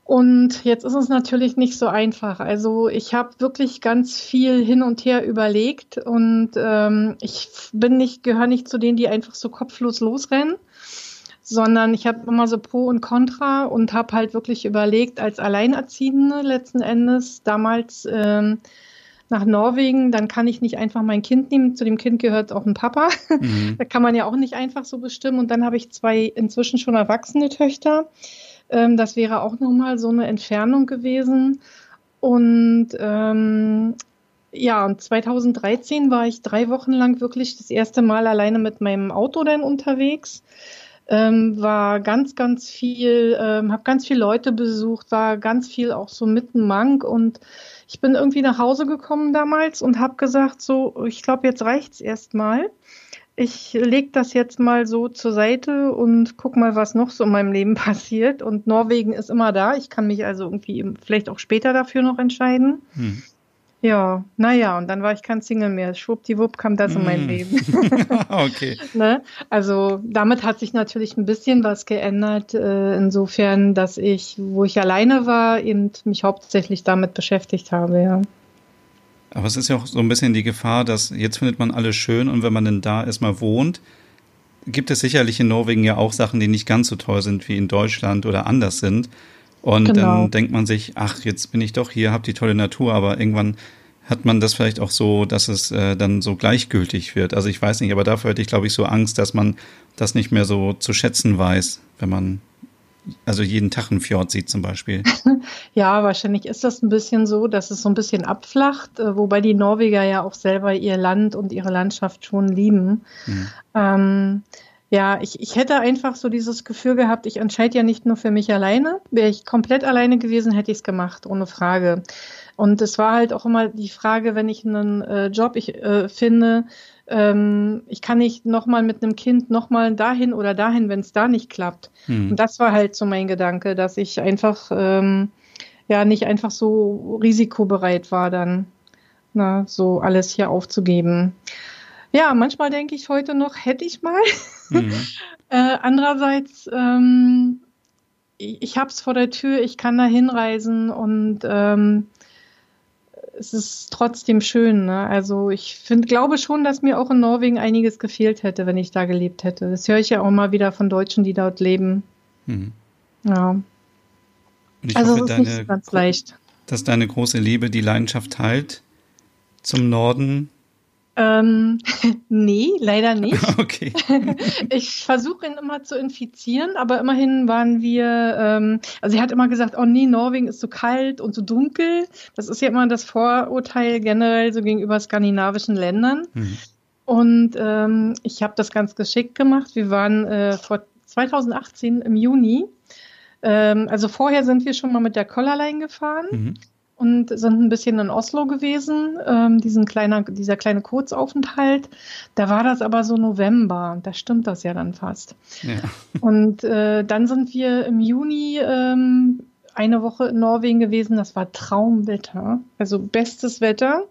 Und jetzt ist es natürlich nicht so einfach. Also ich habe wirklich ganz viel hin und her überlegt und ähm, ich bin nicht, gehöre nicht zu denen, die einfach so kopflos losrennen, sondern ich habe immer so Pro und Contra und habe halt wirklich überlegt, als Alleinerziehende letzten Endes damals ähm, nach Norwegen, dann kann ich nicht einfach mein Kind nehmen. Zu dem Kind gehört auch ein Papa. Mhm. da kann man ja auch nicht einfach so bestimmen. Und dann habe ich zwei inzwischen schon erwachsene Töchter. Ähm, das wäre auch nochmal so eine Entfernung gewesen. Und ähm, ja, und 2013 war ich drei Wochen lang wirklich das erste Mal alleine mit meinem Auto dann unterwegs. Ähm, war ganz, ganz viel, ähm, habe ganz viele Leute besucht, war ganz viel auch so mitten Mank und ich bin irgendwie nach Hause gekommen damals und habe gesagt, so, ich glaube, jetzt reicht's erstmal. Ich lege das jetzt mal so zur Seite und guck mal, was noch so in meinem Leben passiert. Und Norwegen ist immer da. Ich kann mich also irgendwie vielleicht auch später dafür noch entscheiden. Hm. Ja, naja, und dann war ich kein Single mehr. Schwuppdiwupp kam das in mein mm. Leben. okay. ne? Also damit hat sich natürlich ein bisschen was geändert, äh, insofern, dass ich, wo ich alleine war, eben mich hauptsächlich damit beschäftigt habe, ja. Aber es ist ja auch so ein bisschen die Gefahr, dass jetzt findet man alles schön und wenn man denn da erstmal wohnt, gibt es sicherlich in Norwegen ja auch Sachen, die nicht ganz so toll sind wie in Deutschland oder anders sind. Und genau. dann denkt man sich, ach, jetzt bin ich doch hier, hab die tolle Natur, aber irgendwann hat man das vielleicht auch so, dass es äh, dann so gleichgültig wird. Also ich weiß nicht, aber dafür hätte ich, glaube ich, so Angst, dass man das nicht mehr so zu schätzen weiß, wenn man also jeden Tag einen Fjord sieht zum Beispiel. Ja, wahrscheinlich ist das ein bisschen so, dass es so ein bisschen abflacht, äh, wobei die Norweger ja auch selber ihr Land und ihre Landschaft schon lieben. Mhm. Ähm, Ja, ich, ich hätte einfach so dieses Gefühl gehabt, ich entscheide ja nicht nur für mich alleine. Wäre ich komplett alleine gewesen, hätte ich es gemacht, ohne Frage. Und es war halt auch immer die Frage, wenn ich einen äh, Job ich, äh, finde, ähm, ich kann nicht nochmal mit einem Kind nochmal dahin oder dahin, wenn es da nicht klappt. Hm. Und das war halt so mein Gedanke, dass ich einfach ähm, ja nicht einfach so risikobereit war, dann na, so alles hier aufzugeben. Ja, manchmal denke ich heute noch, hätte ich mal. Mhm. äh, andererseits, ähm, ich, ich habe es vor der Tür, ich kann da hinreisen und ähm, es ist trotzdem schön. Ne? Also ich find, glaube schon, dass mir auch in Norwegen einiges gefehlt hätte, wenn ich da gelebt hätte. Das höre ich ja auch mal wieder von Deutschen, die dort leben. Mhm. Ja. also hoffe, es ist deine, nicht so ganz leicht. Dass deine große Liebe die Leidenschaft teilt zum Norden ähm, nee, leider nicht. Okay. ich versuche ihn immer zu infizieren, aber immerhin waren wir, ähm, also er hat immer gesagt, oh nee, Norwegen ist so kalt und so dunkel. Das ist ja immer das Vorurteil generell so gegenüber skandinavischen Ländern. Mhm. Und ähm, ich habe das ganz geschickt gemacht. Wir waren äh, vor 2018 im Juni. Ähm, also vorher sind wir schon mal mit der Collarline gefahren. Mhm und sind ein bisschen in Oslo gewesen, ähm, diesen kleiner, dieser kleine Kurzaufenthalt. Da war das aber so November, da stimmt das ja dann fast. Ja. Und äh, dann sind wir im Juni ähm, eine Woche in Norwegen gewesen, das war Traumwetter, also bestes Wetter.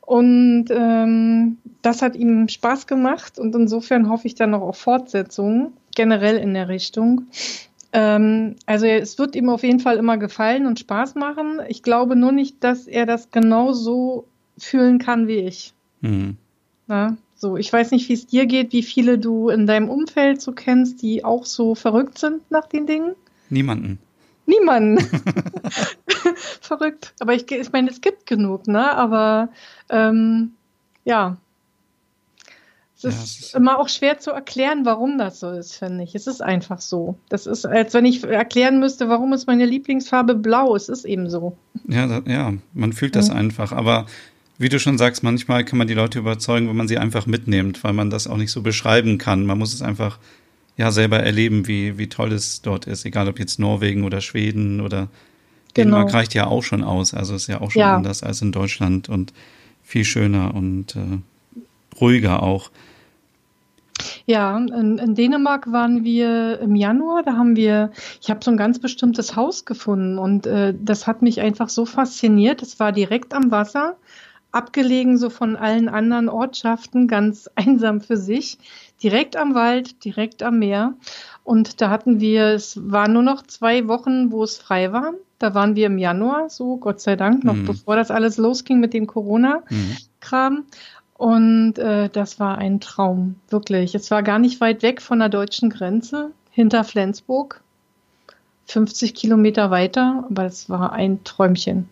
Und ähm, das hat ihm Spaß gemacht und insofern hoffe ich dann noch auf Fortsetzungen, generell in der Richtung. Ähm, also es wird ihm auf jeden Fall immer gefallen und Spaß machen. Ich glaube nur nicht, dass er das genauso fühlen kann wie ich. Mhm. Na, so, ich weiß nicht, wie es dir geht, wie viele du in deinem Umfeld so kennst, die auch so verrückt sind nach den Dingen. Niemanden. Niemanden. verrückt. Aber ich, ich meine, es gibt genug, ne? Aber ähm, ja, es ist, ja, ist immer auch schwer zu erklären, warum das so ist, finde ich. Es ist einfach so. Das ist, als wenn ich erklären müsste, warum ist meine Lieblingsfarbe blau. Es ist eben so. Ja, da, ja man fühlt das ja. einfach. Aber wie du schon sagst, manchmal kann man die Leute überzeugen, wenn man sie einfach mitnimmt, weil man das auch nicht so beschreiben kann. Man muss es einfach ja selber erleben, wie, wie toll es dort ist. Egal ob jetzt Norwegen oder Schweden oder Dänemark genau. reicht ja auch schon aus. Also ist ja auch schon ja. anders als in Deutschland und viel schöner und äh, ruhiger auch. Ja, in, in, Dänemark waren wir im Januar. Da haben wir, ich habe so ein ganz bestimmtes Haus gefunden und äh, das hat mich einfach so fasziniert. Es war direkt am Wasser, abgelegen so von allen anderen Ortschaften, ganz einsam für sich, direkt am Wald, direkt am Meer. Und da hatten wir, es waren nur noch zwei Wochen, wo es frei war. Da waren wir im Januar, so Gott sei Dank, noch mhm. bevor das alles losging mit dem Corona-Kram. Mhm. Und äh, das war ein Traum, wirklich. Es war gar nicht weit weg von der deutschen Grenze, hinter Flensburg, 50 Kilometer weiter, aber es war ein Träumchen.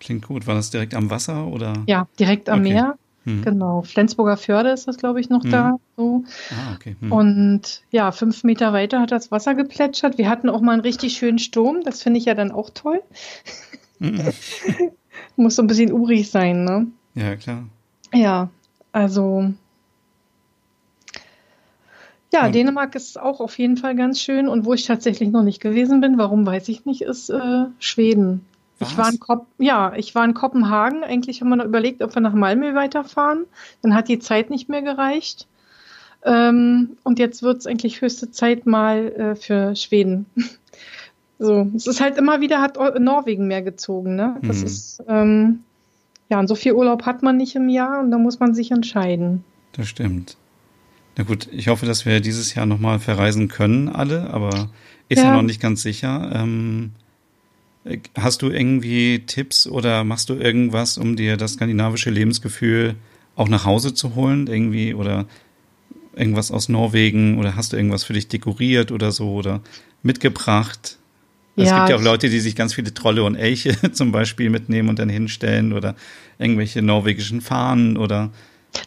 Klingt gut. War das direkt am Wasser oder? Ja, direkt am okay. Meer. Hm. Genau. Flensburger Förde ist das, glaube ich, noch hm. da. So. Ah, okay. Hm. Und ja, fünf Meter weiter hat das Wasser geplätschert. Wir hatten auch mal einen richtig schönen Sturm. Das finde ich ja dann auch toll. Hm. Muss so ein bisschen urig sein, ne? Ja, klar. Ja, also ja, Dänemark ist auch auf jeden Fall ganz schön. Und wo ich tatsächlich noch nicht gewesen bin, warum weiß ich nicht, ist äh, Schweden. Was? Ich war in Kop ja, ich war in Kopenhagen. Eigentlich haben wir noch überlegt, ob wir nach Malmö weiterfahren. Dann hat die Zeit nicht mehr gereicht. Ähm, und jetzt wird es eigentlich höchste Zeit mal äh, für Schweden. so, es ist halt immer wieder hat Norwegen mehr gezogen. Ne? Das mhm. ist ähm, ja, und so viel Urlaub hat man nicht im Jahr und da muss man sich entscheiden. Das stimmt. Na gut, ich hoffe, dass wir dieses Jahr nochmal verreisen können, alle, aber ist ja, ja noch nicht ganz sicher. Ähm, hast du irgendwie Tipps oder machst du irgendwas, um dir das skandinavische Lebensgefühl auch nach Hause zu holen? Irgendwie oder irgendwas aus Norwegen oder hast du irgendwas für dich dekoriert oder so oder mitgebracht? Es gibt ja auch Leute, die sich ganz viele Trolle und Elche zum Beispiel mitnehmen und dann hinstellen oder irgendwelche norwegischen Fahnen oder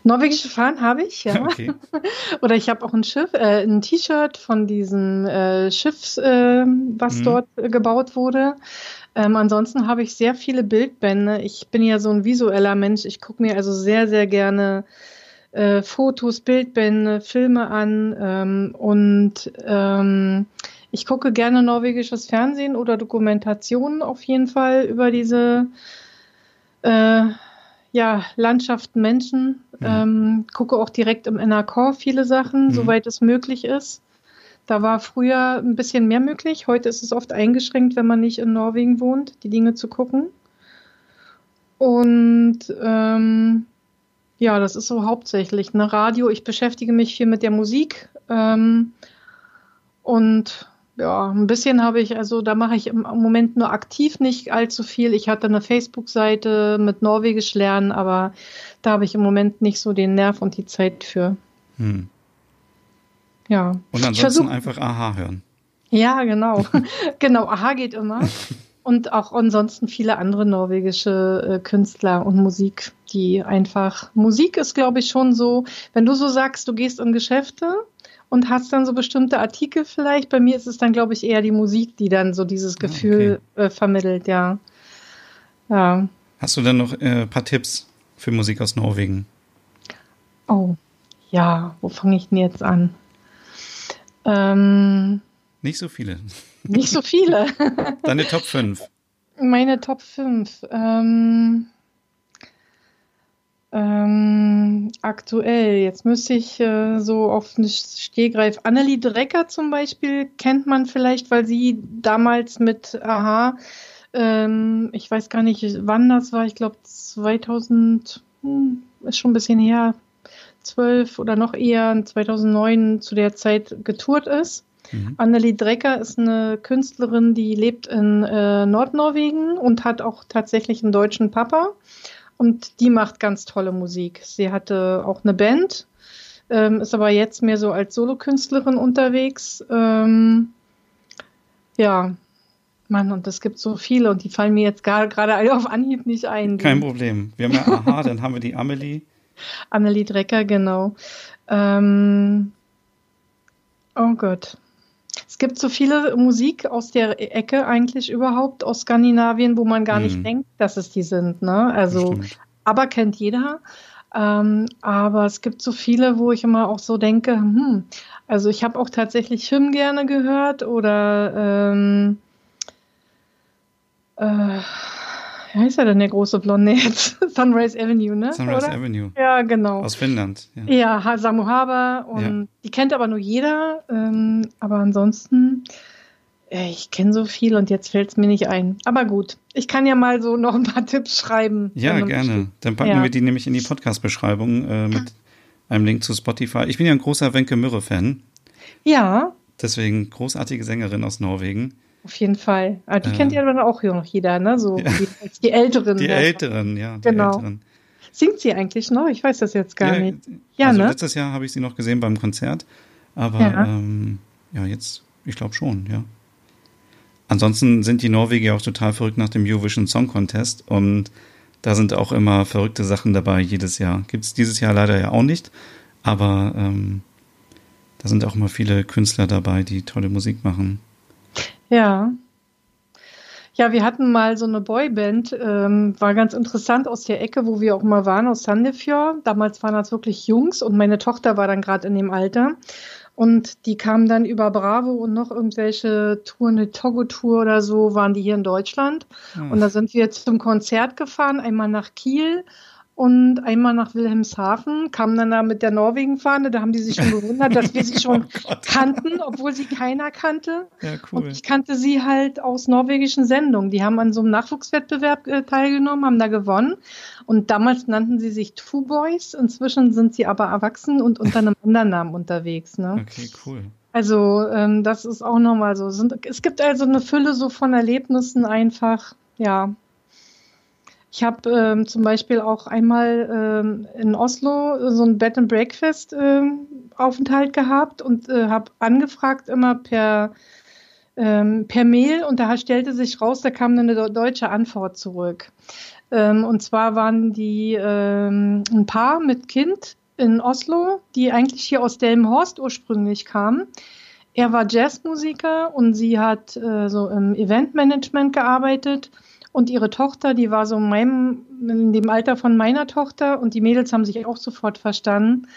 Norwegische Fahnen habe ich, ja. Okay. Oder ich habe auch ein Schiff, äh, ein T-Shirt von diesem äh, Schiff, äh, was mhm. dort äh, gebaut wurde. Ähm, ansonsten habe ich sehr viele Bildbände. Ich bin ja so ein visueller Mensch. Ich gucke mir also sehr, sehr gerne äh, Fotos, Bildbände, Filme an ähm, und ähm, ich gucke gerne norwegisches Fernsehen oder Dokumentationen auf jeden Fall über diese äh, ja, Landschaften, Menschen. Mhm. Ähm, gucke auch direkt im NRK viele Sachen, mhm. soweit es möglich ist. Da war früher ein bisschen mehr möglich. Heute ist es oft eingeschränkt, wenn man nicht in Norwegen wohnt, die Dinge zu gucken. Und ähm, ja, das ist so hauptsächlich. Ne? Radio, ich beschäftige mich viel mit der Musik. Ähm, und ja, ein bisschen habe ich, also da mache ich im Moment nur aktiv nicht allzu viel. Ich hatte eine Facebook-Seite mit Norwegisch lernen, aber da habe ich im Moment nicht so den Nerv und die Zeit für. Hm. Ja. Und ansonsten einfach Aha hören. Ja, genau. genau, Aha geht immer. und auch ansonsten viele andere norwegische äh, Künstler und Musik, die einfach, Musik ist, glaube ich, schon so, wenn du so sagst, du gehst in Geschäfte und hast dann so bestimmte Artikel vielleicht. Bei mir ist es dann, glaube ich, eher die Musik, die dann so dieses ah, Gefühl okay. äh, vermittelt, ja. ja. Hast du dann noch ein äh, paar Tipps für Musik aus Norwegen? Oh, ja, wo fange ich denn jetzt an? Ähm, nicht so viele. Nicht so viele. Deine Top 5. Meine Top 5. Ähm, ähm, aktuell, jetzt müsste ich äh, so auf den Stehgreif. Annelie Drecker zum Beispiel kennt man vielleicht, weil sie damals mit Aha, ähm, ich weiß gar nicht, wann das war, ich glaube 2000, hm, ist schon ein bisschen her, 12 oder noch eher 2009 zu der Zeit getourt ist. Mhm. Annelie Drecker ist eine Künstlerin, die lebt in äh, Nordnorwegen und hat auch tatsächlich einen deutschen Papa. Und die macht ganz tolle Musik. Sie hatte auch eine Band, ähm, ist aber jetzt mehr so als Solokünstlerin unterwegs. Ähm, ja, Mann, und es gibt so viele und die fallen mir jetzt gerade alle auf Anhieb nicht ein. Kein Problem. Wir haben ja Aha, dann haben wir die Amelie. Amelie Drecker, genau. Ähm, oh Gott. Es gibt so viele Musik aus der Ecke eigentlich überhaupt aus Skandinavien, wo man gar nicht hm. denkt, dass es die sind. Ne? Also, aber kennt jeder. Ähm, aber es gibt so viele, wo ich immer auch so denke, hm, also ich habe auch tatsächlich Hymn gerne gehört oder ähm, äh, wie heißt er denn, der große Blonde jetzt? Sunrise Avenue, ne? Sunrise Oder? Avenue. Ja, genau. Aus Finnland. Ja, ja Samu Haber und ja. die kennt aber nur jeder. Ähm, aber ansonsten, äh, ich kenne so viel und jetzt fällt es mir nicht ein. Aber gut, ich kann ja mal so noch ein paar Tipps schreiben. Ja, gerne. Dann packen ja. wir die nämlich in die Podcast-Beschreibung äh, mit einem Link zu Spotify. Ich bin ja ein großer Wenke Mürre-Fan. Ja. Deswegen großartige Sängerin aus Norwegen. Auf jeden Fall. Aber die äh, kennt ja dann auch noch jeder, ne? So ja. die, die, Älteren. Die ja. Älteren, ja. Genau. Älteren. Singt sie eigentlich noch? Ich weiß das jetzt gar ja, nicht. Ja, also ne? letztes Jahr habe ich sie noch gesehen beim Konzert. Aber ja, ähm, ja jetzt, ich glaube schon, ja. Ansonsten sind die Norweger auch total verrückt nach dem Eurovision Song Contest und da sind auch immer verrückte Sachen dabei jedes Jahr. Gibt es dieses Jahr leider ja auch nicht, aber ähm, da sind auch immer viele Künstler dabei, die tolle Musik machen. Ja. Ja, wir hatten mal so eine Boyband, ähm, war ganz interessant aus der Ecke, wo wir auch mal waren, aus Sandefjord. Damals waren das wirklich Jungs und meine Tochter war dann gerade in dem Alter. Und die kamen dann über Bravo und noch irgendwelche Touren, eine Togo-Tour oder so, waren die hier in Deutschland. Hm. Und da sind wir zum Konzert gefahren, einmal nach Kiel und einmal nach Wilhelmshaven, kamen dann da mit der Norwegen-Fahne, da haben die sich schon gewundert, dass wir sie schon oh kannten, obwohl sie keiner kannte. Ja, cool. Und ich kannte sie halt aus norwegischen Sendungen. Die haben an so einem Nachwuchswettbewerb äh, teilgenommen, haben da gewonnen. Und damals nannten sie sich Two Boys. Inzwischen sind sie aber erwachsen und unter einem anderen Namen unterwegs. Ne? Okay, cool. Also ähm, das ist auch nochmal so. Es gibt also eine Fülle so von Erlebnissen einfach, ja, ich habe ähm, zum Beispiel auch einmal ähm, in Oslo so ein Bed and Breakfast ähm, Aufenthalt gehabt und äh, habe angefragt immer per ähm, per Mail und da stellte sich raus, da kam eine deutsche Antwort zurück. Ähm, und zwar waren die ähm, ein Paar mit Kind in Oslo, die eigentlich hier aus Delmenhorst ursprünglich kamen. Er war Jazzmusiker und sie hat äh, so im Eventmanagement gearbeitet und ihre Tochter, die war so in, meinem, in dem Alter von meiner Tochter und die Mädels haben sich auch sofort verstanden.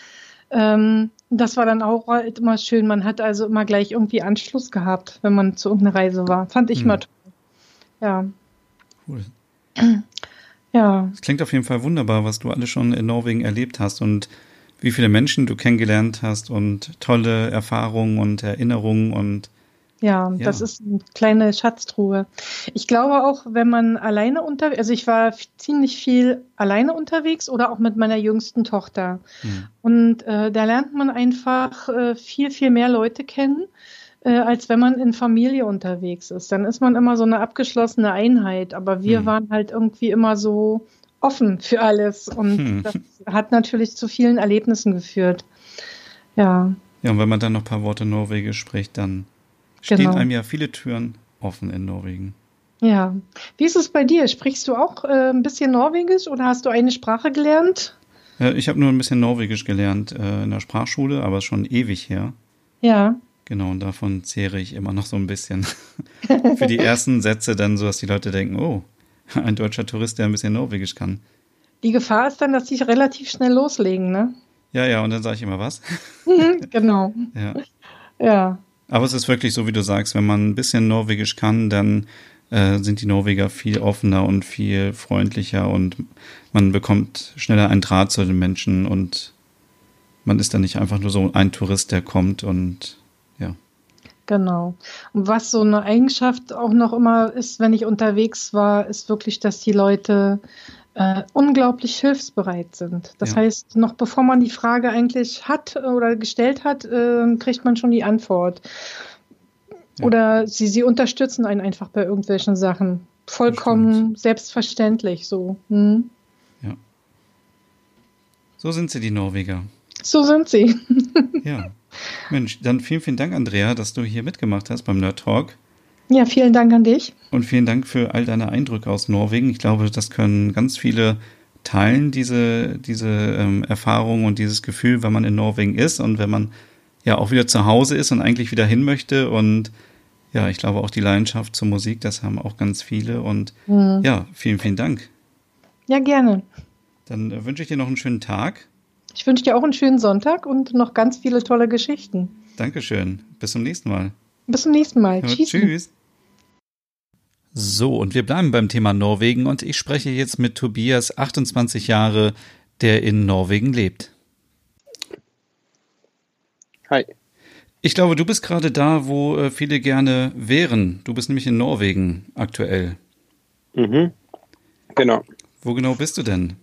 Ähm, das war dann auch halt immer schön. Man hat also immer gleich irgendwie Anschluss gehabt, wenn man zu irgendeiner Reise war. Fand ich hm. mal toll. Ja. Cool. Ja. Es klingt auf jeden Fall wunderbar, was du alles schon in Norwegen erlebt hast und wie viele Menschen du kennengelernt hast und tolle Erfahrungen und Erinnerungen und ja, ja, das ist eine kleine Schatztruhe. Ich glaube auch, wenn man alleine unterwegs, also ich war ziemlich viel alleine unterwegs oder auch mit meiner jüngsten Tochter. Hm. Und äh, da lernt man einfach äh, viel, viel mehr Leute kennen, äh, als wenn man in Familie unterwegs ist. Dann ist man immer so eine abgeschlossene Einheit, aber wir hm. waren halt irgendwie immer so offen für alles und hm. das hat natürlich zu vielen Erlebnissen geführt. Ja. Ja, und wenn man dann noch ein paar Worte Norwegisch spricht, dann stehen genau. einem ja viele Türen offen in Norwegen. Ja. Wie ist es bei dir? Sprichst du auch äh, ein bisschen Norwegisch oder hast du eine Sprache gelernt? Äh, ich habe nur ein bisschen Norwegisch gelernt äh, in der Sprachschule, aber schon ewig her. Ja. Genau, und davon zehre ich immer noch so ein bisschen. Für die ersten Sätze dann so, dass die Leute denken, oh, ein deutscher Tourist, der ein bisschen Norwegisch kann. Die Gefahr ist dann, dass sie relativ schnell loslegen, ne? Ja, ja, und dann sage ich immer was. genau. Ja. Ja. Aber es ist wirklich so, wie du sagst, wenn man ein bisschen Norwegisch kann, dann äh, sind die Norweger viel offener und viel freundlicher und man bekommt schneller einen Draht zu den Menschen und man ist dann nicht einfach nur so ein Tourist, der kommt und ja. Genau. Und was so eine Eigenschaft auch noch immer ist, wenn ich unterwegs war, ist wirklich, dass die Leute äh, unglaublich hilfsbereit sind. Das ja. heißt, noch bevor man die Frage eigentlich hat oder gestellt hat, äh, kriegt man schon die Antwort. Ja. Oder sie, sie unterstützen einen einfach bei irgendwelchen Sachen. Vollkommen selbstverständlich so. Hm? Ja. So sind sie, die Norweger. So sind sie. ja. Mensch, dann vielen, vielen Dank, Andrea, dass du hier mitgemacht hast beim Nerd Talk. Ja, vielen Dank an dich. Und vielen Dank für all deine Eindrücke aus Norwegen. Ich glaube, das können ganz viele teilen, diese, diese ähm, Erfahrung und dieses Gefühl, wenn man in Norwegen ist und wenn man ja auch wieder zu Hause ist und eigentlich wieder hin möchte. Und ja, ich glaube auch die Leidenschaft zur Musik, das haben auch ganz viele. Und mhm. ja, vielen, vielen Dank. Ja, gerne. Dann äh, wünsche ich dir noch einen schönen Tag. Ich wünsche dir auch einen schönen Sonntag und noch ganz viele tolle Geschichten. Dankeschön. Bis zum nächsten Mal. Bis zum nächsten Mal. Ja, tschüss. So, und wir bleiben beim Thema Norwegen und ich spreche jetzt mit Tobias, 28 Jahre, der in Norwegen lebt. Hi. Ich glaube, du bist gerade da, wo äh, viele gerne wären. Du bist nämlich in Norwegen aktuell. Mhm. Genau. Wo genau bist du denn?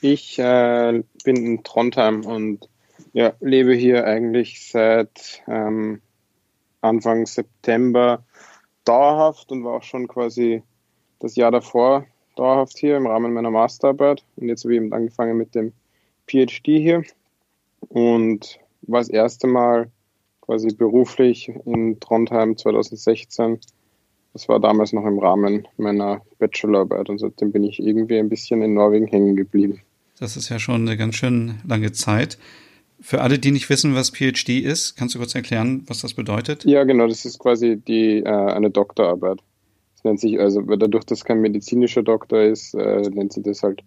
Ich äh, bin in Trondheim und ja, lebe hier eigentlich seit ähm, Anfang September dauerhaft und war auch schon quasi das Jahr davor dauerhaft hier im Rahmen meiner Masterarbeit. Und jetzt habe ich eben angefangen mit dem PhD hier und war das erste Mal quasi beruflich in Trondheim 2016. Das war damals noch im Rahmen meiner Bachelorarbeit und seitdem bin ich irgendwie ein bisschen in Norwegen hängen geblieben. Das ist ja schon eine ganz schön lange Zeit. Für alle, die nicht wissen, was PhD ist, kannst du kurz erklären, was das bedeutet? Ja, genau, das ist quasi die, äh, eine Doktorarbeit. Das nennt sich, also dadurch, dass kein medizinischer Doktor ist, äh, nennt sich das halt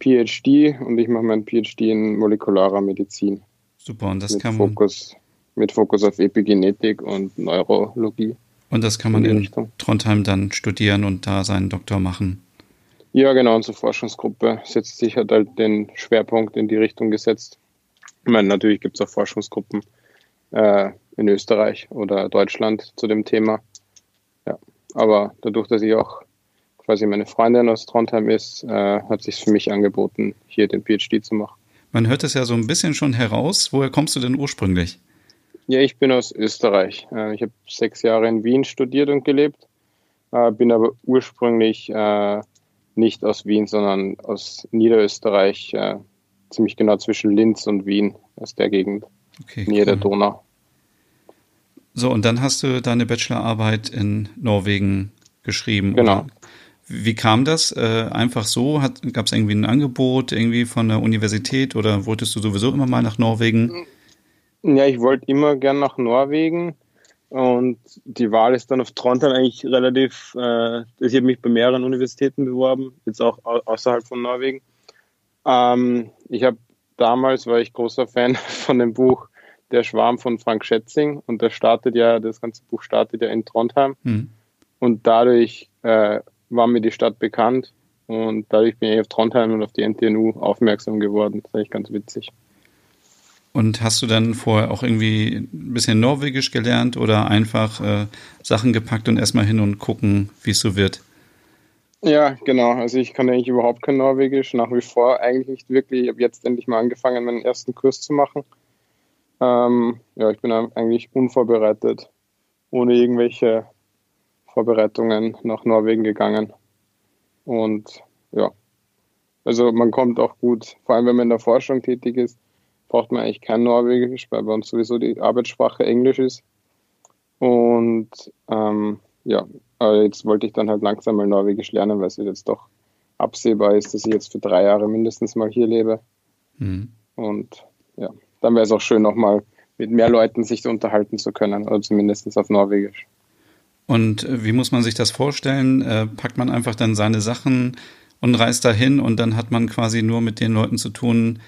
PhD und ich mache meinen PhD in molekularer Medizin. Super, und das mit kann man. Fokus, mit Fokus auf Epigenetik und Neurologie. Und das kann man in, in Trondheim dann studieren und da seinen Doktor machen. Ja, genau, unsere Forschungsgruppe setzt sich hat halt den Schwerpunkt in die Richtung gesetzt. Ich meine, natürlich gibt es auch Forschungsgruppen äh, in Österreich oder Deutschland zu dem Thema. Ja, aber dadurch, dass ich auch quasi meine Freundin aus Trondheim ist, äh, hat sich für mich angeboten, hier den PhD zu machen. Man hört es ja so ein bisschen schon heraus. Woher kommst du denn ursprünglich? Ja, ich bin aus Österreich. Äh, ich habe sechs Jahre in Wien studiert und gelebt, äh, bin aber ursprünglich äh, nicht aus Wien, sondern aus Niederösterreich, ziemlich genau zwischen Linz und Wien, aus der Gegend, okay, nähe cool. der Donau. So, und dann hast du deine Bachelorarbeit in Norwegen geschrieben. Genau. Oder? Wie kam das? Äh, einfach so? Gab es irgendwie ein Angebot irgendwie von der Universität oder wolltest du sowieso immer mal nach Norwegen? Ja, ich wollte immer gern nach Norwegen. Und die Wahl ist dann auf Trondheim eigentlich relativ, äh, ich habe mich bei mehreren Universitäten beworben, jetzt auch außerhalb von Norwegen. Ähm, ich habe damals, war ich großer Fan von dem Buch Der Schwarm von Frank Schätzing und das startet ja, das ganze Buch startet ja in Trondheim. Mhm. Und dadurch äh, war mir die Stadt bekannt und dadurch bin ich auf Trondheim und auf die NTNU aufmerksam geworden. Das ist eigentlich ganz witzig. Und hast du dann vorher auch irgendwie ein bisschen Norwegisch gelernt oder einfach äh, Sachen gepackt und erstmal hin und gucken, wie es so wird? Ja, genau. Also ich kann eigentlich überhaupt kein Norwegisch, nach wie vor eigentlich nicht wirklich. Ich habe jetzt endlich mal angefangen, meinen ersten Kurs zu machen. Ähm, ja, ich bin eigentlich unvorbereitet, ohne irgendwelche Vorbereitungen nach Norwegen gegangen. Und ja, also man kommt auch gut, vor allem wenn man in der Forschung tätig ist, braucht man eigentlich kein Norwegisch, weil bei uns sowieso die Arbeitssprache Englisch ist. Und ähm, ja, aber jetzt wollte ich dann halt langsam mal Norwegisch lernen, weil es jetzt doch absehbar ist, dass ich jetzt für drei Jahre mindestens mal hier lebe. Mhm. Und ja, dann wäre es auch schön, nochmal mit mehr Leuten sich unterhalten zu können, oder zumindest auf Norwegisch. Und äh, wie muss man sich das vorstellen? Äh, packt man einfach dann seine Sachen und reist dahin und dann hat man quasi nur mit den Leuten zu tun,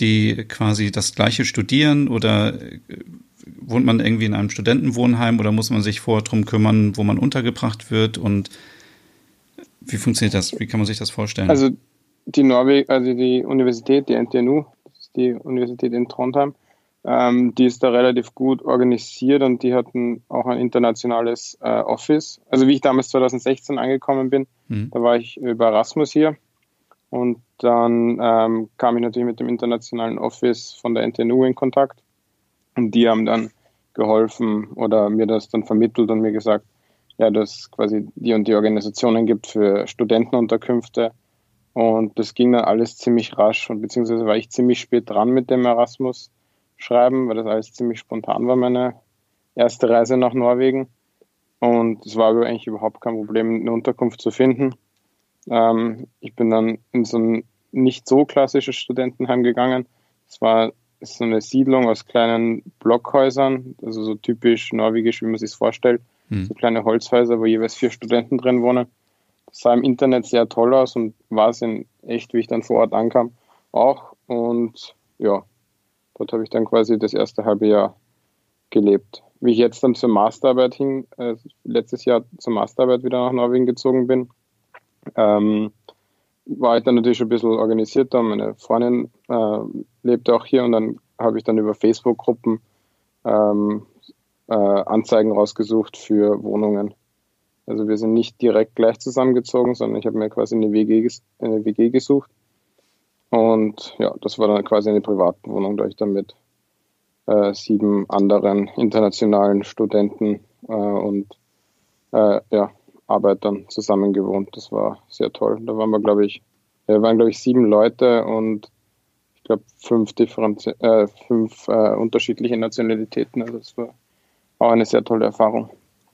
die quasi das gleiche studieren oder äh, wohnt man irgendwie in einem Studentenwohnheim oder muss man sich vorher drum kümmern, wo man untergebracht wird und wie funktioniert das? Wie kann man sich das vorstellen? Also die Norweg, also die Universität, die NTNU, das ist die Universität in Trondheim, ähm, die ist da relativ gut organisiert und die hatten auch ein internationales äh, Office. Also wie ich damals 2016 angekommen bin, mhm. da war ich über Erasmus hier und dann ähm, kam ich natürlich mit dem internationalen Office von der NTNU in Kontakt und die haben dann geholfen oder mir das dann vermittelt und mir gesagt, ja, dass quasi die und die Organisationen gibt für Studentenunterkünfte. Und das ging dann alles ziemlich rasch und beziehungsweise war ich ziemlich spät dran mit dem Erasmus schreiben, weil das alles ziemlich spontan war, meine erste Reise nach Norwegen. Und es war eigentlich überhaupt kein Problem, eine Unterkunft zu finden. Ähm, ich bin dann in so ein nicht so klassisches Studentenheim gegangen. Es war so eine Siedlung aus kleinen Blockhäusern, also so typisch norwegisch, wie man sich vorstellt. Hm. So kleine Holzhäuser, wo jeweils vier Studenten drin wohnen. Das sah im Internet sehr toll aus und war es in echt, wie ich dann vor Ort ankam, auch. Und ja, Dort habe ich dann quasi das erste halbe Jahr gelebt. Wie ich jetzt dann zur Masterarbeit hing, äh, letztes Jahr zur Masterarbeit wieder nach Norwegen gezogen bin, ähm, war ich dann natürlich schon ein bisschen organisierter. Meine Freundin äh, lebte auch hier und dann habe ich dann über Facebook-Gruppen ähm, äh, Anzeigen rausgesucht für Wohnungen. Also wir sind nicht direkt gleich zusammengezogen, sondern ich habe mir quasi eine WG, eine WG gesucht und ja, das war dann quasi eine Privatwohnung, da ich dann mit äh, sieben anderen internationalen Studenten äh, und äh, ja, Arbeitern zusammen gewohnt. Das war sehr toll. Da waren wir, glaube ich, wir waren, glaube ich, sieben Leute und ich glaube fünf, äh, fünf äh, unterschiedliche Nationalitäten. Also das war auch eine sehr tolle Erfahrung.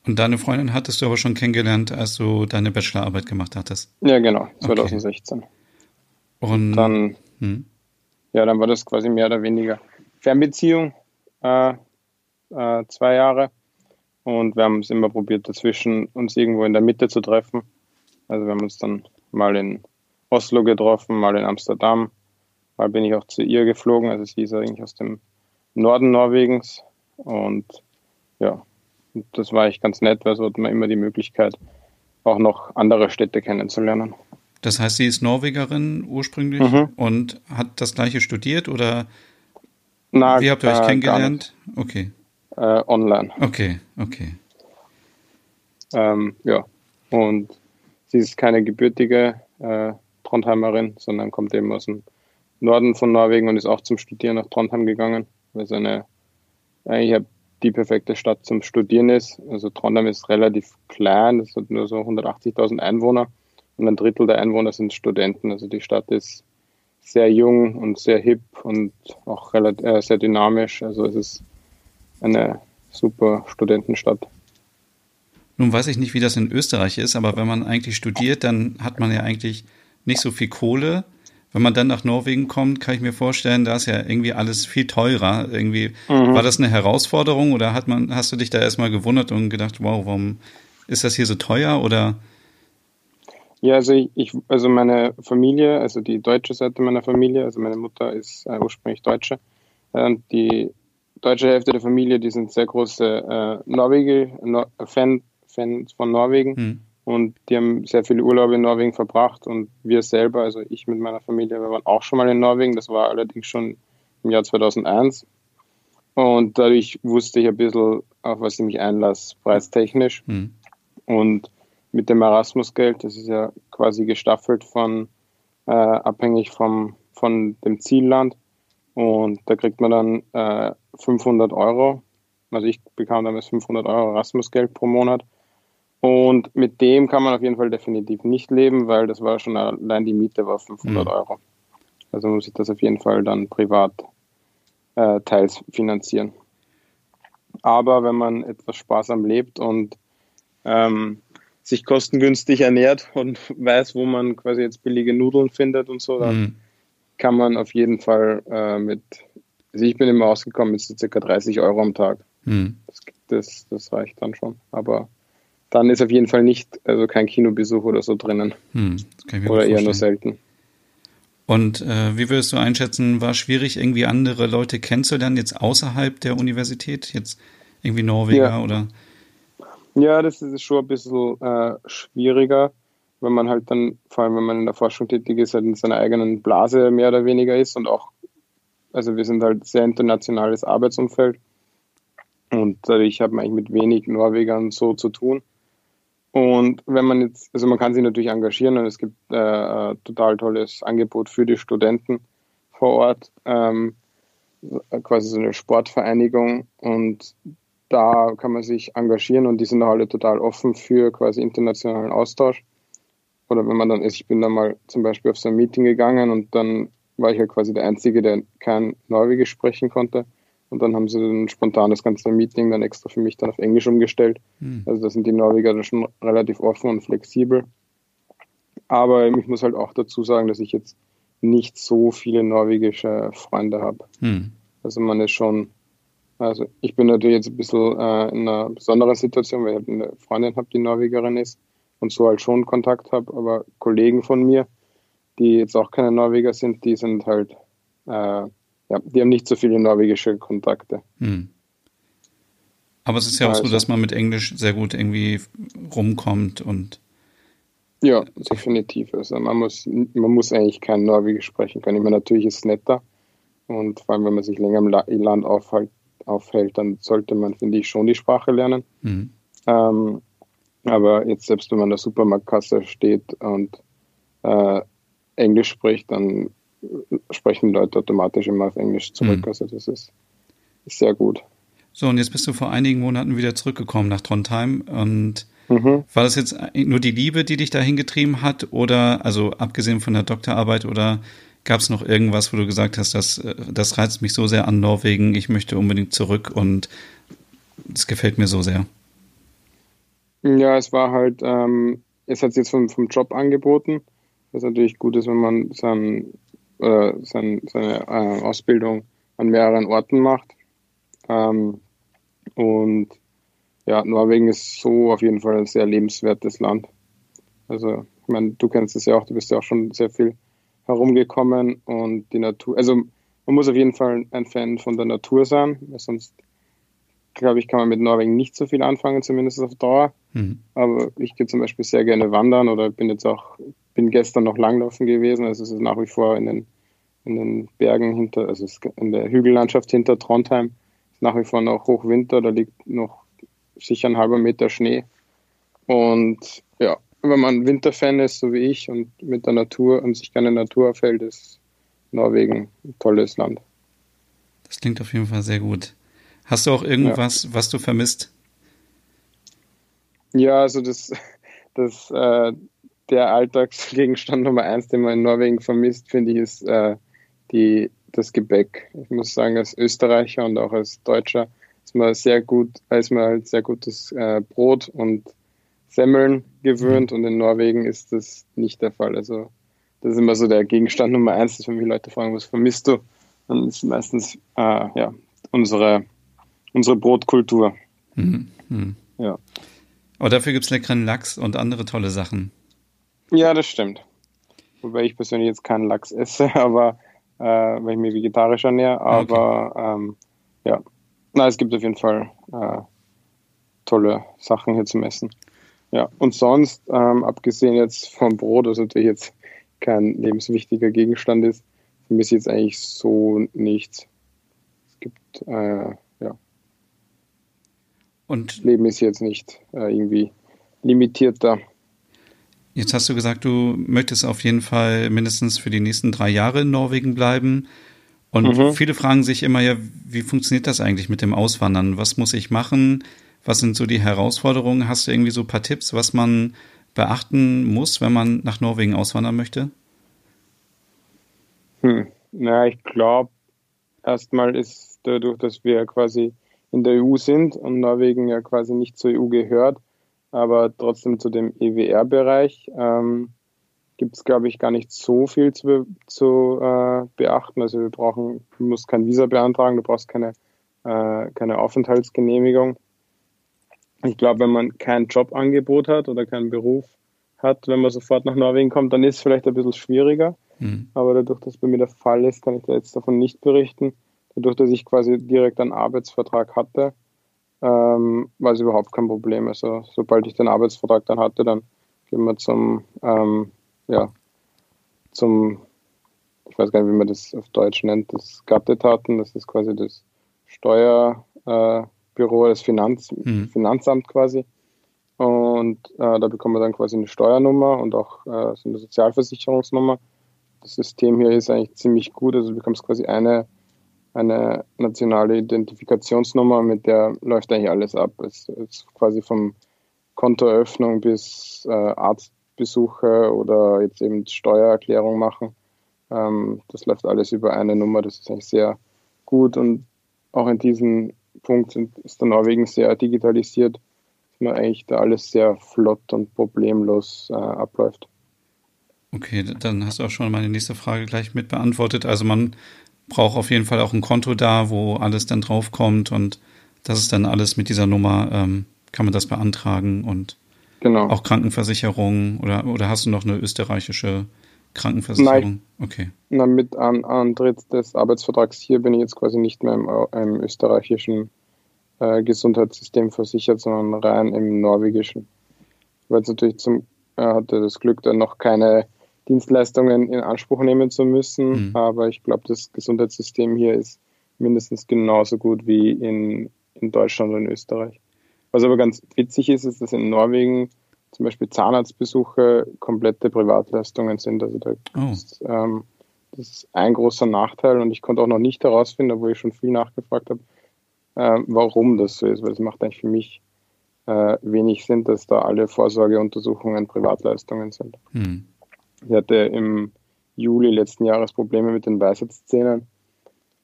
Und deine Freundin hattest du aber schon kennengelernt, als du deine Bachelorarbeit gemacht hattest? Ja, genau, 2016. Okay. Und dann, hm? ja, dann war das quasi mehr oder weniger Fernbeziehung, äh, äh, zwei Jahre. Und wir haben es immer probiert, dazwischen uns irgendwo in der Mitte zu treffen. Also wir haben uns dann mal in Oslo getroffen, mal in Amsterdam. Mal bin ich auch zu ihr geflogen. Also sie ist eigentlich aus dem Norden Norwegens. Und ja, das war echt ganz nett, weil so hat man immer die Möglichkeit, auch noch andere Städte kennenzulernen. Das heißt, sie ist Norwegerin ursprünglich mhm. und hat das gleiche studiert oder Na, wie habt ihr euch äh, kennengelernt? Okay. Äh, online. Okay, okay. Ähm, ja, und sie ist keine gebürtige äh, Trondheimerin, sondern kommt eben aus dem Norden von Norwegen und ist auch zum Studieren nach Trondheim gegangen, weil es eine eigentlich die perfekte Stadt zum Studieren ist. Also Trondheim ist relativ klein, es hat nur so 180.000 Einwohner und ein Drittel der Einwohner sind Studenten. Also die Stadt ist sehr jung und sehr hip und auch relativ, äh, sehr dynamisch. Also es ist eine super Studentenstadt. Nun weiß ich nicht, wie das in Österreich ist, aber wenn man eigentlich studiert, dann hat man ja eigentlich nicht so viel Kohle. wenn man dann nach Norwegen kommt, kann ich mir vorstellen, da ist ja irgendwie alles viel teurer. Irgendwie mhm. war das eine Herausforderung oder hat man, hast du dich da erstmal gewundert und gedacht, wow, warum ist das hier so teuer oder? Ja, also ich, also meine Familie, also die deutsche Seite meiner Familie, also meine Mutter ist äh, ursprünglich Deutsche. Und die deutsche Hälfte der Familie, die sind sehr große äh, Norwegen, no Fan, Fans von Norwegen. Mhm. Und die haben sehr viele Urlaube in Norwegen verbracht. Und wir selber, also ich mit meiner Familie, wir waren auch schon mal in Norwegen. Das war allerdings schon im Jahr 2001. Und dadurch wusste ich ein bisschen, auf was ich mich einlasse, preistechnisch. Mhm. Und mit dem Erasmus-Geld, das ist ja quasi gestaffelt von, äh, abhängig vom, von dem Zielland. Und da kriegt man dann äh, 500 Euro. Also ich bekam damals 500 Euro Erasmus-Geld pro Monat. Und mit dem kann man auf jeden Fall definitiv nicht leben, weil das war schon allein die Miete war 500 mhm. Euro. Also muss ich das auf jeden Fall dann privat äh, teils finanzieren. Aber wenn man etwas sparsam lebt und ähm, sich kostengünstig ernährt und weiß, wo man quasi jetzt billige Nudeln findet und so, dann mhm. Kann man auf jeden Fall äh, mit, also ich bin immer ausgekommen mit so circa 30 Euro am Tag. Mhm. Das, das, das, reicht dann schon. Aber dann ist auf jeden Fall nicht, also kein Kinobesuch oder so drinnen. Mhm. oder eher nur selten. Und äh, wie würdest du einschätzen, war schwierig, irgendwie andere Leute kennenzulernen, jetzt außerhalb der Universität, jetzt irgendwie Norweger ja. oder? Ja, das ist schon ein bisschen äh, schwieriger, wenn man halt dann, vor allem wenn man in der Forschung tätig ist, halt in seiner eigenen Blase mehr oder weniger ist und auch, also wir sind halt sehr internationales Arbeitsumfeld und dadurch hat man eigentlich mit wenig Norwegern so zu tun. Und wenn man jetzt, also man kann sich natürlich engagieren und es gibt äh, ein total tolles Angebot für die Studenten vor Ort, ähm, quasi so eine Sportvereinigung und da kann man sich engagieren und die sind alle total offen für quasi internationalen Austausch. Oder wenn man dann ist, ich bin dann mal zum Beispiel auf so ein Meeting gegangen und dann war ich halt quasi der Einzige, der kein Norwegisch sprechen konnte. Und dann haben sie dann spontan das ganze Meeting dann extra für mich dann auf Englisch umgestellt. Mhm. Also da sind die Norweger dann schon relativ offen und flexibel. Aber ich muss halt auch dazu sagen, dass ich jetzt nicht so viele norwegische Freunde habe. Mhm. Also man ist schon also ich bin natürlich jetzt ein bisschen äh, in einer besonderen Situation, weil ich halt eine Freundin habe, die Norwegerin ist und so halt schon Kontakt habe, aber Kollegen von mir, die jetzt auch keine Norweger sind, die sind halt, äh, ja, die haben nicht so viele norwegische Kontakte. Hm. Aber es ist ja auch also, so, dass man mit Englisch sehr gut irgendwie rumkommt und ja, definitiv. Also man muss, man muss eigentlich kein Norwegisch sprechen können. Ich meine, natürlich ist es netter. Und vor allem, wenn man sich länger im Land aufhält, aufhält, dann sollte man, finde ich, schon die Sprache lernen. Mhm. Ähm, aber jetzt selbst wenn man in der Supermarktkasse steht und äh, Englisch spricht, dann sprechen die Leute automatisch immer auf Englisch zurück. Mhm. Also das ist, ist, sehr gut. So, und jetzt bist du vor einigen Monaten wieder zurückgekommen nach Trondheim und mhm. war das jetzt nur die Liebe, die dich dahin getrieben hat oder, also abgesehen von der Doktorarbeit oder Gab es noch irgendwas, wo du gesagt hast, das, äh, das reizt mich so sehr an Norwegen, ich möchte unbedingt zurück und es gefällt mir so sehr? Ja, es war halt, ähm, es hat jetzt vom, vom Job angeboten, was natürlich gut ist, wenn man sein, äh, sein, seine äh, Ausbildung an mehreren Orten macht. Ähm, und ja, Norwegen ist so auf jeden Fall ein sehr lebenswertes Land. Also, ich meine, du kennst es ja auch, du bist ja auch schon sehr viel herumgekommen und die Natur, also man muss auf jeden Fall ein Fan von der Natur sein, weil sonst glaube ich, kann man mit Norwegen nicht so viel anfangen, zumindest auf Dauer. Mhm. Aber ich gehe zum Beispiel sehr gerne wandern oder bin jetzt auch, bin gestern noch langlaufen gewesen. Also es ist nach wie vor in den, in den Bergen hinter, also in der Hügellandschaft hinter Trondheim ist nach wie vor noch Hochwinter, da liegt noch sicher ein halber Meter Schnee. Und ja, wenn man Winterfan ist, so wie ich, und mit der Natur und sich gerne Natur aufhält, ist Norwegen ein tolles Land. Das klingt auf jeden Fall sehr gut. Hast du auch irgendwas, ja. was du vermisst? Ja, also das, das äh, der Alltagsgegenstand Nummer eins, den man in Norwegen vermisst, finde ich, ist äh, die, das Gebäck. Ich muss sagen, als Österreicher und auch als Deutscher ist man sehr gut, ist man halt sehr gutes äh, Brot und Semmeln gewöhnt und in Norwegen ist das nicht der Fall. Also das ist immer so der Gegenstand Nummer eins, dass wenn mich Leute fragen, was vermisst du, dann ist meistens äh, ja, unsere, unsere Brotkultur. Mhm. Mhm. Ja. Aber dafür gibt es leckeren Lachs und andere tolle Sachen. Ja, das stimmt. Wobei ich persönlich jetzt keinen Lachs esse, aber äh, weil ich mich vegetarisch ernähre. Aber okay. ähm, ja, na, es gibt auf jeden Fall äh, tolle Sachen hier zum Essen. Ja, und sonst, ähm, abgesehen jetzt vom Brot, was natürlich jetzt kein lebenswichtiger Gegenstand ist, für mich ist jetzt eigentlich so nichts. Es gibt, äh, Und Leben ist jetzt nicht äh, irgendwie limitierter. Jetzt hast du gesagt, du möchtest auf jeden Fall mindestens für die nächsten drei Jahre in Norwegen bleiben. Und mhm. viele fragen sich immer ja, wie funktioniert das eigentlich mit dem Auswandern? Was muss ich machen? Was sind so die Herausforderungen? Hast du irgendwie so ein paar Tipps, was man beachten muss, wenn man nach Norwegen auswandern möchte? Hm. Na, ich glaube, erstmal ist dadurch, dass wir quasi in der EU sind und Norwegen ja quasi nicht zur EU gehört, aber trotzdem zu dem EWR-Bereich, ähm, gibt es, glaube ich, gar nicht so viel zu, zu äh, beachten. Also wir brauchen, du musst kein Visa beantragen, du brauchst keine, äh, keine Aufenthaltsgenehmigung. Ich glaube, wenn man kein Jobangebot hat oder keinen Beruf hat, wenn man sofort nach Norwegen kommt, dann ist es vielleicht ein bisschen schwieriger. Mhm. Aber dadurch, dass bei mir der Fall ist, kann ich da jetzt davon nicht berichten. Dadurch, dass ich quasi direkt einen Arbeitsvertrag hatte, ähm, war es überhaupt kein Problem. Also sobald ich den Arbeitsvertrag dann hatte, dann gehen wir zum ähm, ja, zum, ich weiß gar nicht, wie man das auf Deutsch nennt, das Skattetaten, das ist quasi das Steuerbüro, äh, das Finanz, mhm. Finanzamt quasi. Und äh, da bekommen wir dann quasi eine Steuernummer und auch äh, so eine Sozialversicherungsnummer. Das System hier ist eigentlich ziemlich gut, also du bekommst quasi eine, eine nationale Identifikationsnummer, mit der läuft eigentlich alles ab. Es ist quasi vom Kontoeröffnung bis äh, Arzt Besuche oder jetzt eben Steuererklärung machen. Ähm, das läuft alles über eine Nummer. Das ist eigentlich sehr gut und auch in diesem Punkt ist der Norwegen sehr digitalisiert, dass man eigentlich da alles sehr flott und problemlos äh, abläuft. Okay, dann hast du auch schon meine nächste Frage gleich mit beantwortet. Also man braucht auf jeden Fall auch ein Konto da, wo alles dann draufkommt und das ist dann alles mit dieser Nummer, ähm, kann man das beantragen und Genau. Auch Krankenversicherung oder, oder hast du noch eine österreichische Krankenversicherung? Nein. Okay. Na, mit An Antritt des Arbeitsvertrags hier bin ich jetzt quasi nicht mehr im, im österreichischen äh, Gesundheitssystem versichert, sondern rein im norwegischen. War jetzt natürlich zum, äh, hatte das Glück, dann noch keine Dienstleistungen in Anspruch nehmen zu müssen, mhm. aber ich glaube, das Gesundheitssystem hier ist mindestens genauso gut wie in, in Deutschland und in Österreich. Was aber ganz witzig ist, ist, dass in Norwegen zum Beispiel Zahnarztbesuche komplette Privatleistungen sind. Also da oh. ist, ähm, das ist ein großer Nachteil und ich konnte auch noch nicht herausfinden, obwohl ich schon viel nachgefragt habe, äh, warum das so ist, weil es macht eigentlich für mich äh, wenig Sinn, dass da alle Vorsorgeuntersuchungen Privatleistungen sind. Hm. Ich hatte im Juli letzten Jahres Probleme mit den Weisheitszähnen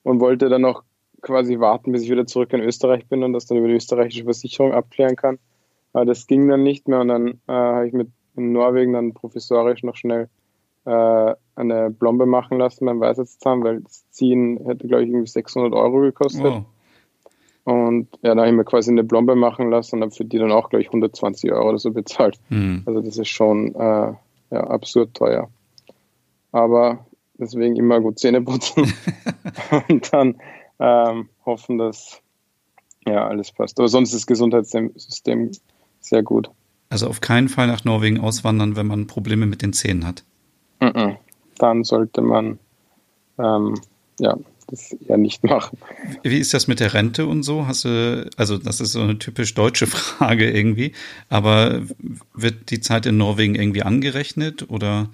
und wollte dann noch quasi warten, bis ich wieder zurück in Österreich bin und das dann über die österreichische Versicherung abklären kann. Aber das ging dann nicht mehr und dann äh, habe ich mit in Norwegen dann professorisch noch schnell äh, eine Blombe machen lassen beim Weisheitszahn, weil das Ziehen hätte, glaube ich, irgendwie 600 Euro gekostet. Wow. Und ja, da habe ich mir quasi eine Blombe machen lassen und habe für die dann auch, glaube ich, 120 Euro oder so bezahlt. Mhm. Also das ist schon äh, ja, absurd teuer. Aber deswegen immer gut Zähne putzen und dann ähm, hoffen, dass ja alles passt. Aber sonst ist das Gesundheitssystem sehr gut. Also auf keinen Fall nach Norwegen auswandern, wenn man Probleme mit den Zähnen hat. Dann sollte man ähm, ja das eher nicht machen. Wie ist das mit der Rente und so? Hast du, also das ist so eine typisch deutsche Frage irgendwie, aber wird die Zeit in Norwegen irgendwie angerechnet oder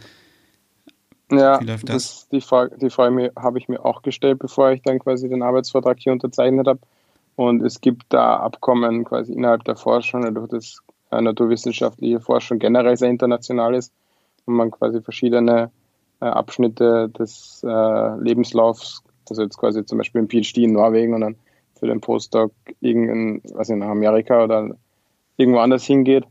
ja, Wie läuft das? das die Frage, die Frage habe ich mir auch gestellt, bevor ich dann quasi den Arbeitsvertrag hier unterzeichnet habe. Und es gibt da Abkommen quasi innerhalb der Forschung, dadurch, dass naturwissenschaftliche Forschung generell sehr international ist und man quasi verschiedene äh, Abschnitte des äh, Lebenslaufs, also jetzt quasi zum Beispiel ein PhD in Norwegen und dann für den Postdoc irgendein, was in Amerika oder irgendwo anders hingeht,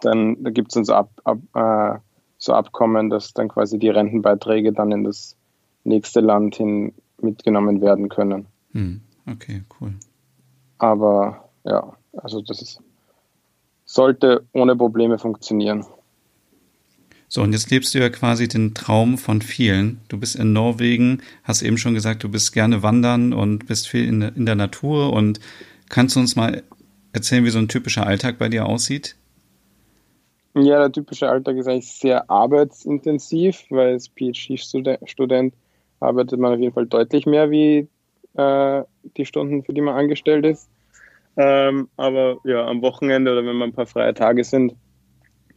dann da gibt es uns ab, ab äh, so Abkommen, dass dann quasi die Rentenbeiträge dann in das nächste Land hin mitgenommen werden können. Hm. Okay, cool. Aber ja, also das ist, sollte ohne Probleme funktionieren. So, und jetzt lebst du ja quasi den Traum von vielen. Du bist in Norwegen, hast eben schon gesagt, du bist gerne wandern und bist viel in, in der Natur. Und kannst du uns mal erzählen, wie so ein typischer Alltag bei dir aussieht? Ja, der typische Alltag ist eigentlich sehr arbeitsintensiv, weil als PhD-Student arbeitet man auf jeden Fall deutlich mehr wie äh, die Stunden, für die man angestellt ist. Ähm, aber ja, am Wochenende oder wenn mal ein paar freie Tage sind,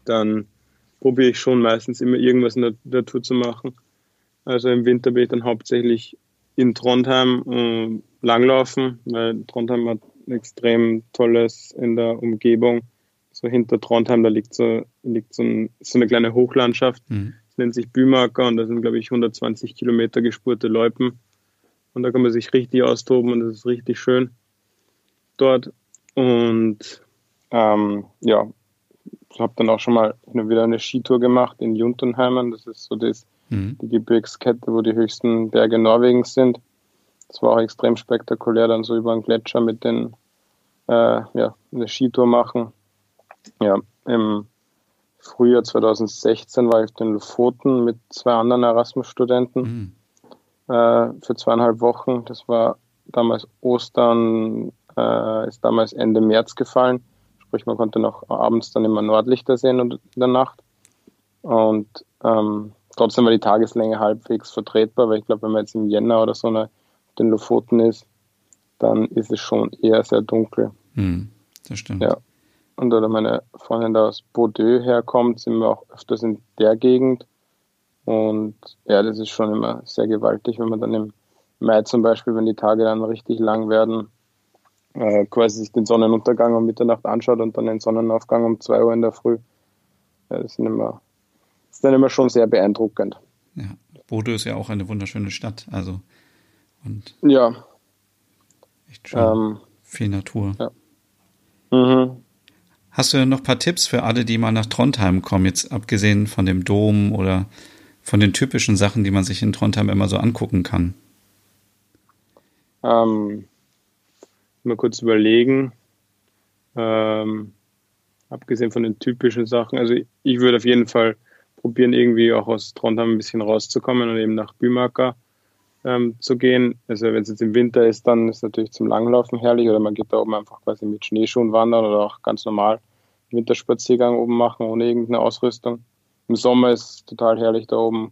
dann probiere ich schon meistens immer irgendwas in der Natur zu machen. Also im Winter bin ich dann hauptsächlich in Trondheim äh, langlaufen, weil Trondheim hat extrem tolles in der Umgebung. So hinter Trondheim, da liegt so, liegt so, ein, so eine kleine Hochlandschaft. Mhm. Das nennt sich Bümacker und da sind, glaube ich, 120 Kilometer gespurte Loipen. Und da kann man sich richtig austoben und das ist richtig schön dort. Und ähm, ja, habe dann auch schon mal wieder eine Skitour gemacht in Juntunheimen. Das ist so das, mhm. die Gebirgskette, wo die höchsten Berge Norwegens sind. Das war auch extrem spektakulär, dann so über einen Gletscher mit den, äh, ja, eine Skitour machen. Ja, im Frühjahr 2016 war ich auf den Lofoten mit zwei anderen Erasmus-Studenten mhm. äh, für zweieinhalb Wochen. Das war damals Ostern, äh, ist damals Ende März gefallen. Sprich, man konnte noch abends dann immer Nordlichter sehen in der Nacht. Und ähm, trotzdem war die Tageslänge halbwegs vertretbar, weil ich glaube, wenn man jetzt im Jänner oder so eine den Lofoten ist, dann ist es schon eher sehr dunkel. Hm, das stimmt. Ja. Und da meine Freundin da aus Bordeaux herkommt, sind wir auch öfters in der Gegend. Und ja, das ist schon immer sehr gewaltig, wenn man dann im Mai zum Beispiel, wenn die Tage dann richtig lang werden, äh, quasi sich den Sonnenuntergang um Mitternacht anschaut und dann den Sonnenaufgang um 2 Uhr in der Früh. Ja, das, ist immer, das ist dann immer schon sehr beeindruckend. Ja, Bordeaux ist ja auch eine wunderschöne Stadt. Also und ja. Echt schön. Ähm, Viel Natur. Ja. Mhm. Hast du noch ein paar Tipps für alle, die mal nach Trondheim kommen, jetzt abgesehen von dem Dom oder von den typischen Sachen, die man sich in Trondheim immer so angucken kann? Ähm, mal kurz überlegen. Ähm, abgesehen von den typischen Sachen, also ich würde auf jeden Fall probieren, irgendwie auch aus Trondheim ein bisschen rauszukommen und eben nach Bümaker ähm, zu gehen. Also wenn es jetzt im Winter ist, dann ist natürlich zum Langlaufen herrlich oder man geht da oben einfach quasi mit Schneeschuhen wandern oder auch ganz normal Winterspaziergang oben machen ohne irgendeine Ausrüstung. Im Sommer ist es total herrlich da oben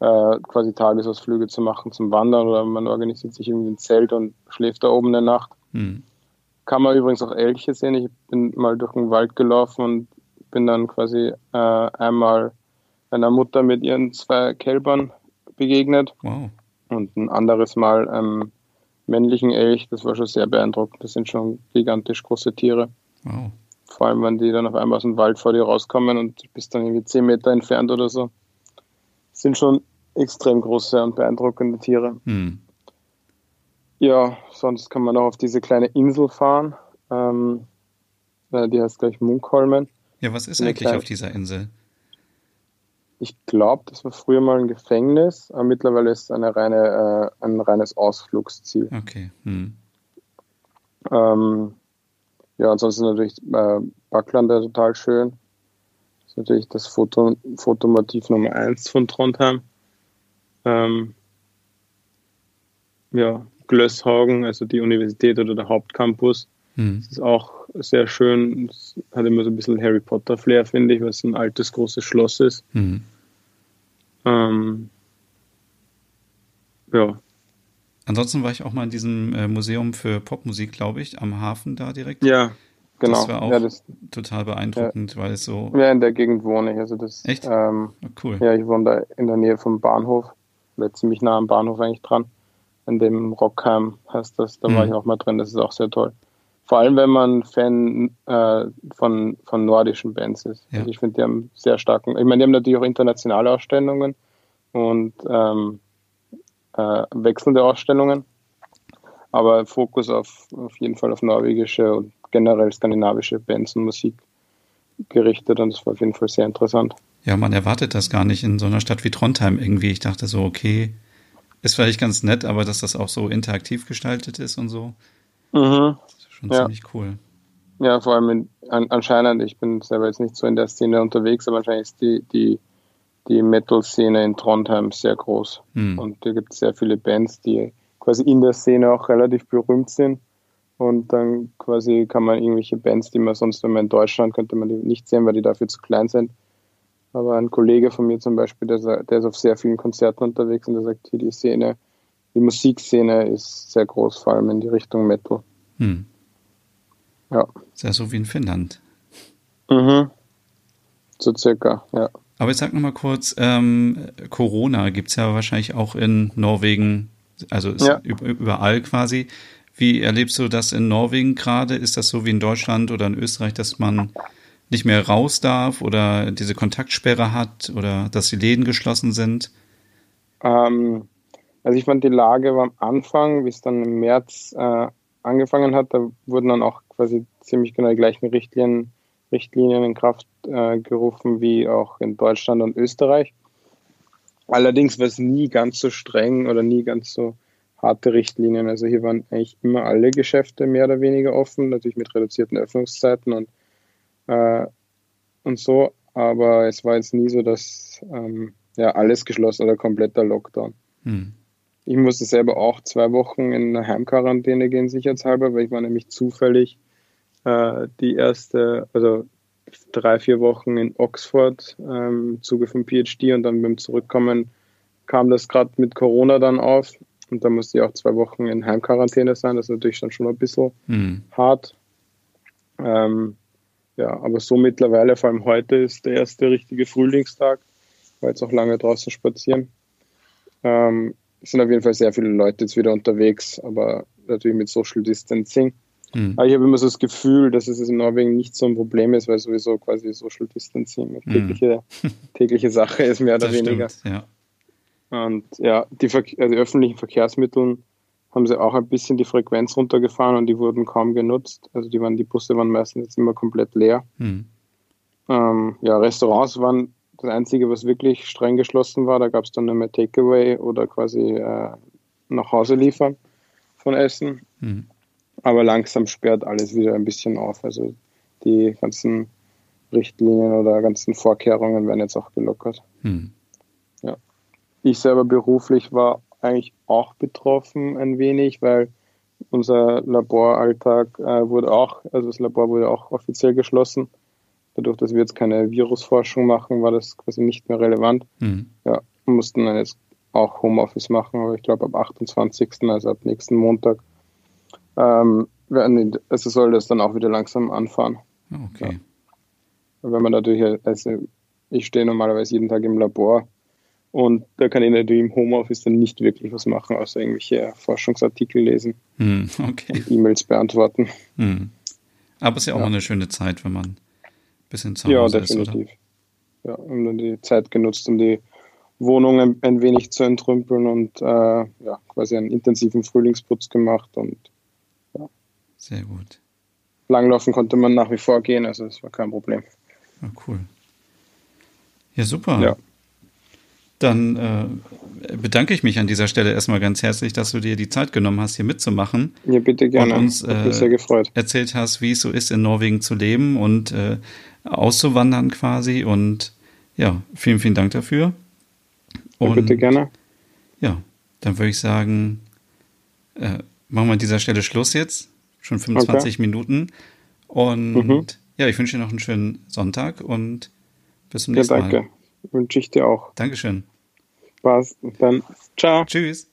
äh, quasi Tagesausflüge zu machen zum Wandern oder man organisiert sich irgendwie ein Zelt und schläft da oben eine Nacht. Hm. Kann man übrigens auch Elche sehen. Ich bin mal durch den Wald gelaufen und bin dann quasi äh, einmal einer Mutter mit ihren zwei Kälbern begegnet. Wow. Und ein anderes Mal einem männlichen Elch, das war schon sehr beeindruckend. Das sind schon gigantisch große Tiere. Wow. Vor allem, wenn die dann auf einmal aus dem Wald vor dir rauskommen und du bist dann irgendwie zehn Meter entfernt oder so. Das sind schon extrem große und beeindruckende Tiere. Hm. Ja, sonst kann man auch auf diese kleine Insel fahren. Ähm, äh, die heißt gleich Munkholmen. Ja, was ist eigentlich kleine... auf dieser Insel? Ich glaube, das war früher mal ein Gefängnis, aber mittlerweile ist es eine reine, äh, ein reines Ausflugsziel. Okay. Hm. Ähm, ja, ansonsten natürlich äh, Backland total schön. Das ist natürlich das Foto, Fotomotiv Nummer 1 von Trondheim. Ähm, ja, Glösshagen, also die Universität oder der Hauptcampus. Hm. Das ist auch sehr schön. Es hat immer so ein bisschen Harry Potter Flair, finde ich, weil es ein altes, großes Schloss ist. Hm. Ähm, ja. Ansonsten war ich auch mal in diesem äh, Museum für Popmusik, glaube ich, am Hafen da direkt. Ja, genau. Das war auch ja, das, total beeindruckend, ja. weil es so. Ja, in der Gegend wohne ich. Also das, Echt? Ähm, oh, cool. Ja, ich wohne da in der Nähe vom Bahnhof, oder ziemlich nah am Bahnhof eigentlich dran. In dem Rockheim heißt das, da mhm. war ich auch mal drin, das ist auch sehr toll. Vor allem, wenn man Fan äh, von, von nordischen Bands ist. Ja. Also ich finde, die haben sehr starken, ich meine, die haben natürlich auch internationale Ausstellungen und ähm, äh, wechselnde Ausstellungen, aber Fokus auf, auf jeden Fall auf norwegische und generell skandinavische Bands und Musik gerichtet und das war auf jeden Fall sehr interessant. Ja, man erwartet das gar nicht in so einer Stadt wie Trondheim irgendwie. Ich dachte so, okay, ist vielleicht ganz nett, aber dass das auch so interaktiv gestaltet ist und so, Mhm. ist schon Ja. ziemlich cool. Ja, vor allem in, an, anscheinend, ich bin selber jetzt nicht so in der Szene unterwegs, aber wahrscheinlich ist die, die, die Metal-Szene in Trondheim sehr groß. Hm. Und da gibt es sehr viele Bands, die quasi in der Szene auch relativ berühmt sind. Und dann quasi kann man irgendwelche Bands, die man sonst, wenn man in Deutschland, könnte man die nicht sehen, weil die dafür zu klein sind. Aber ein Kollege von mir zum Beispiel, der, der ist auf sehr vielen Konzerten unterwegs und der sagt, hier die Szene, die Musikszene ist sehr groß, vor allem in die Richtung Metal. Hm. Ja. Ist ja so wie in Finnland. Mhm. So circa, ja. Aber jetzt sag noch mal kurz, ähm, Corona gibt's ja wahrscheinlich auch in Norwegen, also Ja. üb- überall quasi. Wie erlebst du das in Norwegen gerade? Ist das so wie in Deutschland oder in Österreich, dass man nicht mehr raus darf oder diese Kontaktsperre hat oder dass die Läden geschlossen sind? Ähm, also ich fand die Lage war am Anfang, wie es dann im März äh, angefangen hat, da wurden dann auch quasi ziemlich genau die gleichen Richtlinien, Richtlinien in Kraft äh, gerufen wie auch in Deutschland und Österreich. Allerdings war es nie ganz so streng oder nie ganz so harte Richtlinien. Also hier waren eigentlich immer alle Geschäfte mehr oder weniger offen, natürlich mit reduzierten Öffnungszeiten und, äh, und so. Aber es war jetzt nie so, dass ähm, ja, alles geschlossen oder kompletter Lockdown. Hm. Ich musste selber auch zwei Wochen in eine Heimquarantäne gehen, sicherheitshalber, weil ich war nämlich zufällig äh, die erste, also drei, vier Wochen in Oxford ähm, im Zuge vom PhD und dann beim Zurückkommen kam das gerade mit Corona dann auf und da musste ich auch zwei Wochen in Heimquarantäne sein. Das ist natürlich dann schon ein bisschen Hm. hart. Ähm, ja, aber so mittlerweile, vor allem heute ist der erste richtige Frühlingstag. War jetzt auch lange draußen spazieren. Ähm, es sind auf jeden Fall sehr viele Leute jetzt wieder unterwegs, aber natürlich mit Social Distancing. Hm. Aber ich habe immer so das Gefühl, dass es in Norwegen nicht so ein Problem ist, weil sowieso quasi Social Distancing eine tägliche, tägliche Sache ist, mehr oder Das weniger. stimmt, ja. Und ja, die, Ver also die öffentlichen Verkehrsmittel haben sie auch ein bisschen die Frequenz runtergefahren und die wurden kaum genutzt. Also die waren, die Busse waren meistens jetzt immer komplett leer. Hm. Ähm, ja, Restaurants waren das Einzige, was wirklich streng geschlossen war. Da gab es dann nur mehr Takeaway oder quasi äh, nach Hause liefern von Essen. Hm. Aber langsam sperrt alles wieder ein bisschen auf. Also die ganzen Richtlinien oder ganzen Vorkehrungen werden jetzt auch gelockert. Hm. Ich selber beruflich war eigentlich auch betroffen ein wenig, weil unser Laboralltag äh, wurde auch, also das Labor wurde auch offiziell geschlossen. Dadurch, dass wir jetzt keine Virusforschung machen, war das quasi nicht mehr relevant. Hm. Ja, mussten dann jetzt auch Homeoffice machen, aber ich glaube ab 28., also ab nächsten Montag, ähm, werden also soll das dann auch wieder langsam anfahren. Okay. Wenn man natürlich, also ich stehe normalerweise jeden Tag im Labor und da kann ich natürlich im Homeoffice dann nicht wirklich was machen, außer irgendwelche Forschungsartikel lesen, Hm. Okay. E-Mails beantworten. Hm. Aber es ist ja auch Ja. mal eine schöne Zeit, wenn man ein bisschen zu Ja, Hause ist, oder? definitiv. Ja, und dann die Zeit genutzt, um die Wohnung ein, ein wenig zu entrümpeln und äh, ja, quasi einen intensiven Frühlingsputz gemacht und Sehr gut. langlaufen konnte man nach wie vor gehen, also das war kein Problem. Ja, cool. Ja, super. Ja. Dann äh, bedanke ich mich an dieser Stelle erstmal ganz herzlich, dass du dir die Zeit genommen hast, hier mitzumachen. Ja, bitte gerne. Und uns, äh. Erzählt hast, wie es so ist, in Norwegen zu leben und äh, auszuwandern quasi. Und ja, vielen, vielen Dank dafür. Ja, Und bitte gerne. ja, dann würde ich sagen, äh, machen wir an dieser Stelle Schluss jetzt. Schon 25 Minuten. Und Mhm. ja, ich wünsche dir noch einen schönen Sonntag und bis zum Ja, nächsten danke. Mal. Wünsche ich dir auch. Dankeschön. Spaß. Dann ciao. Tschüss.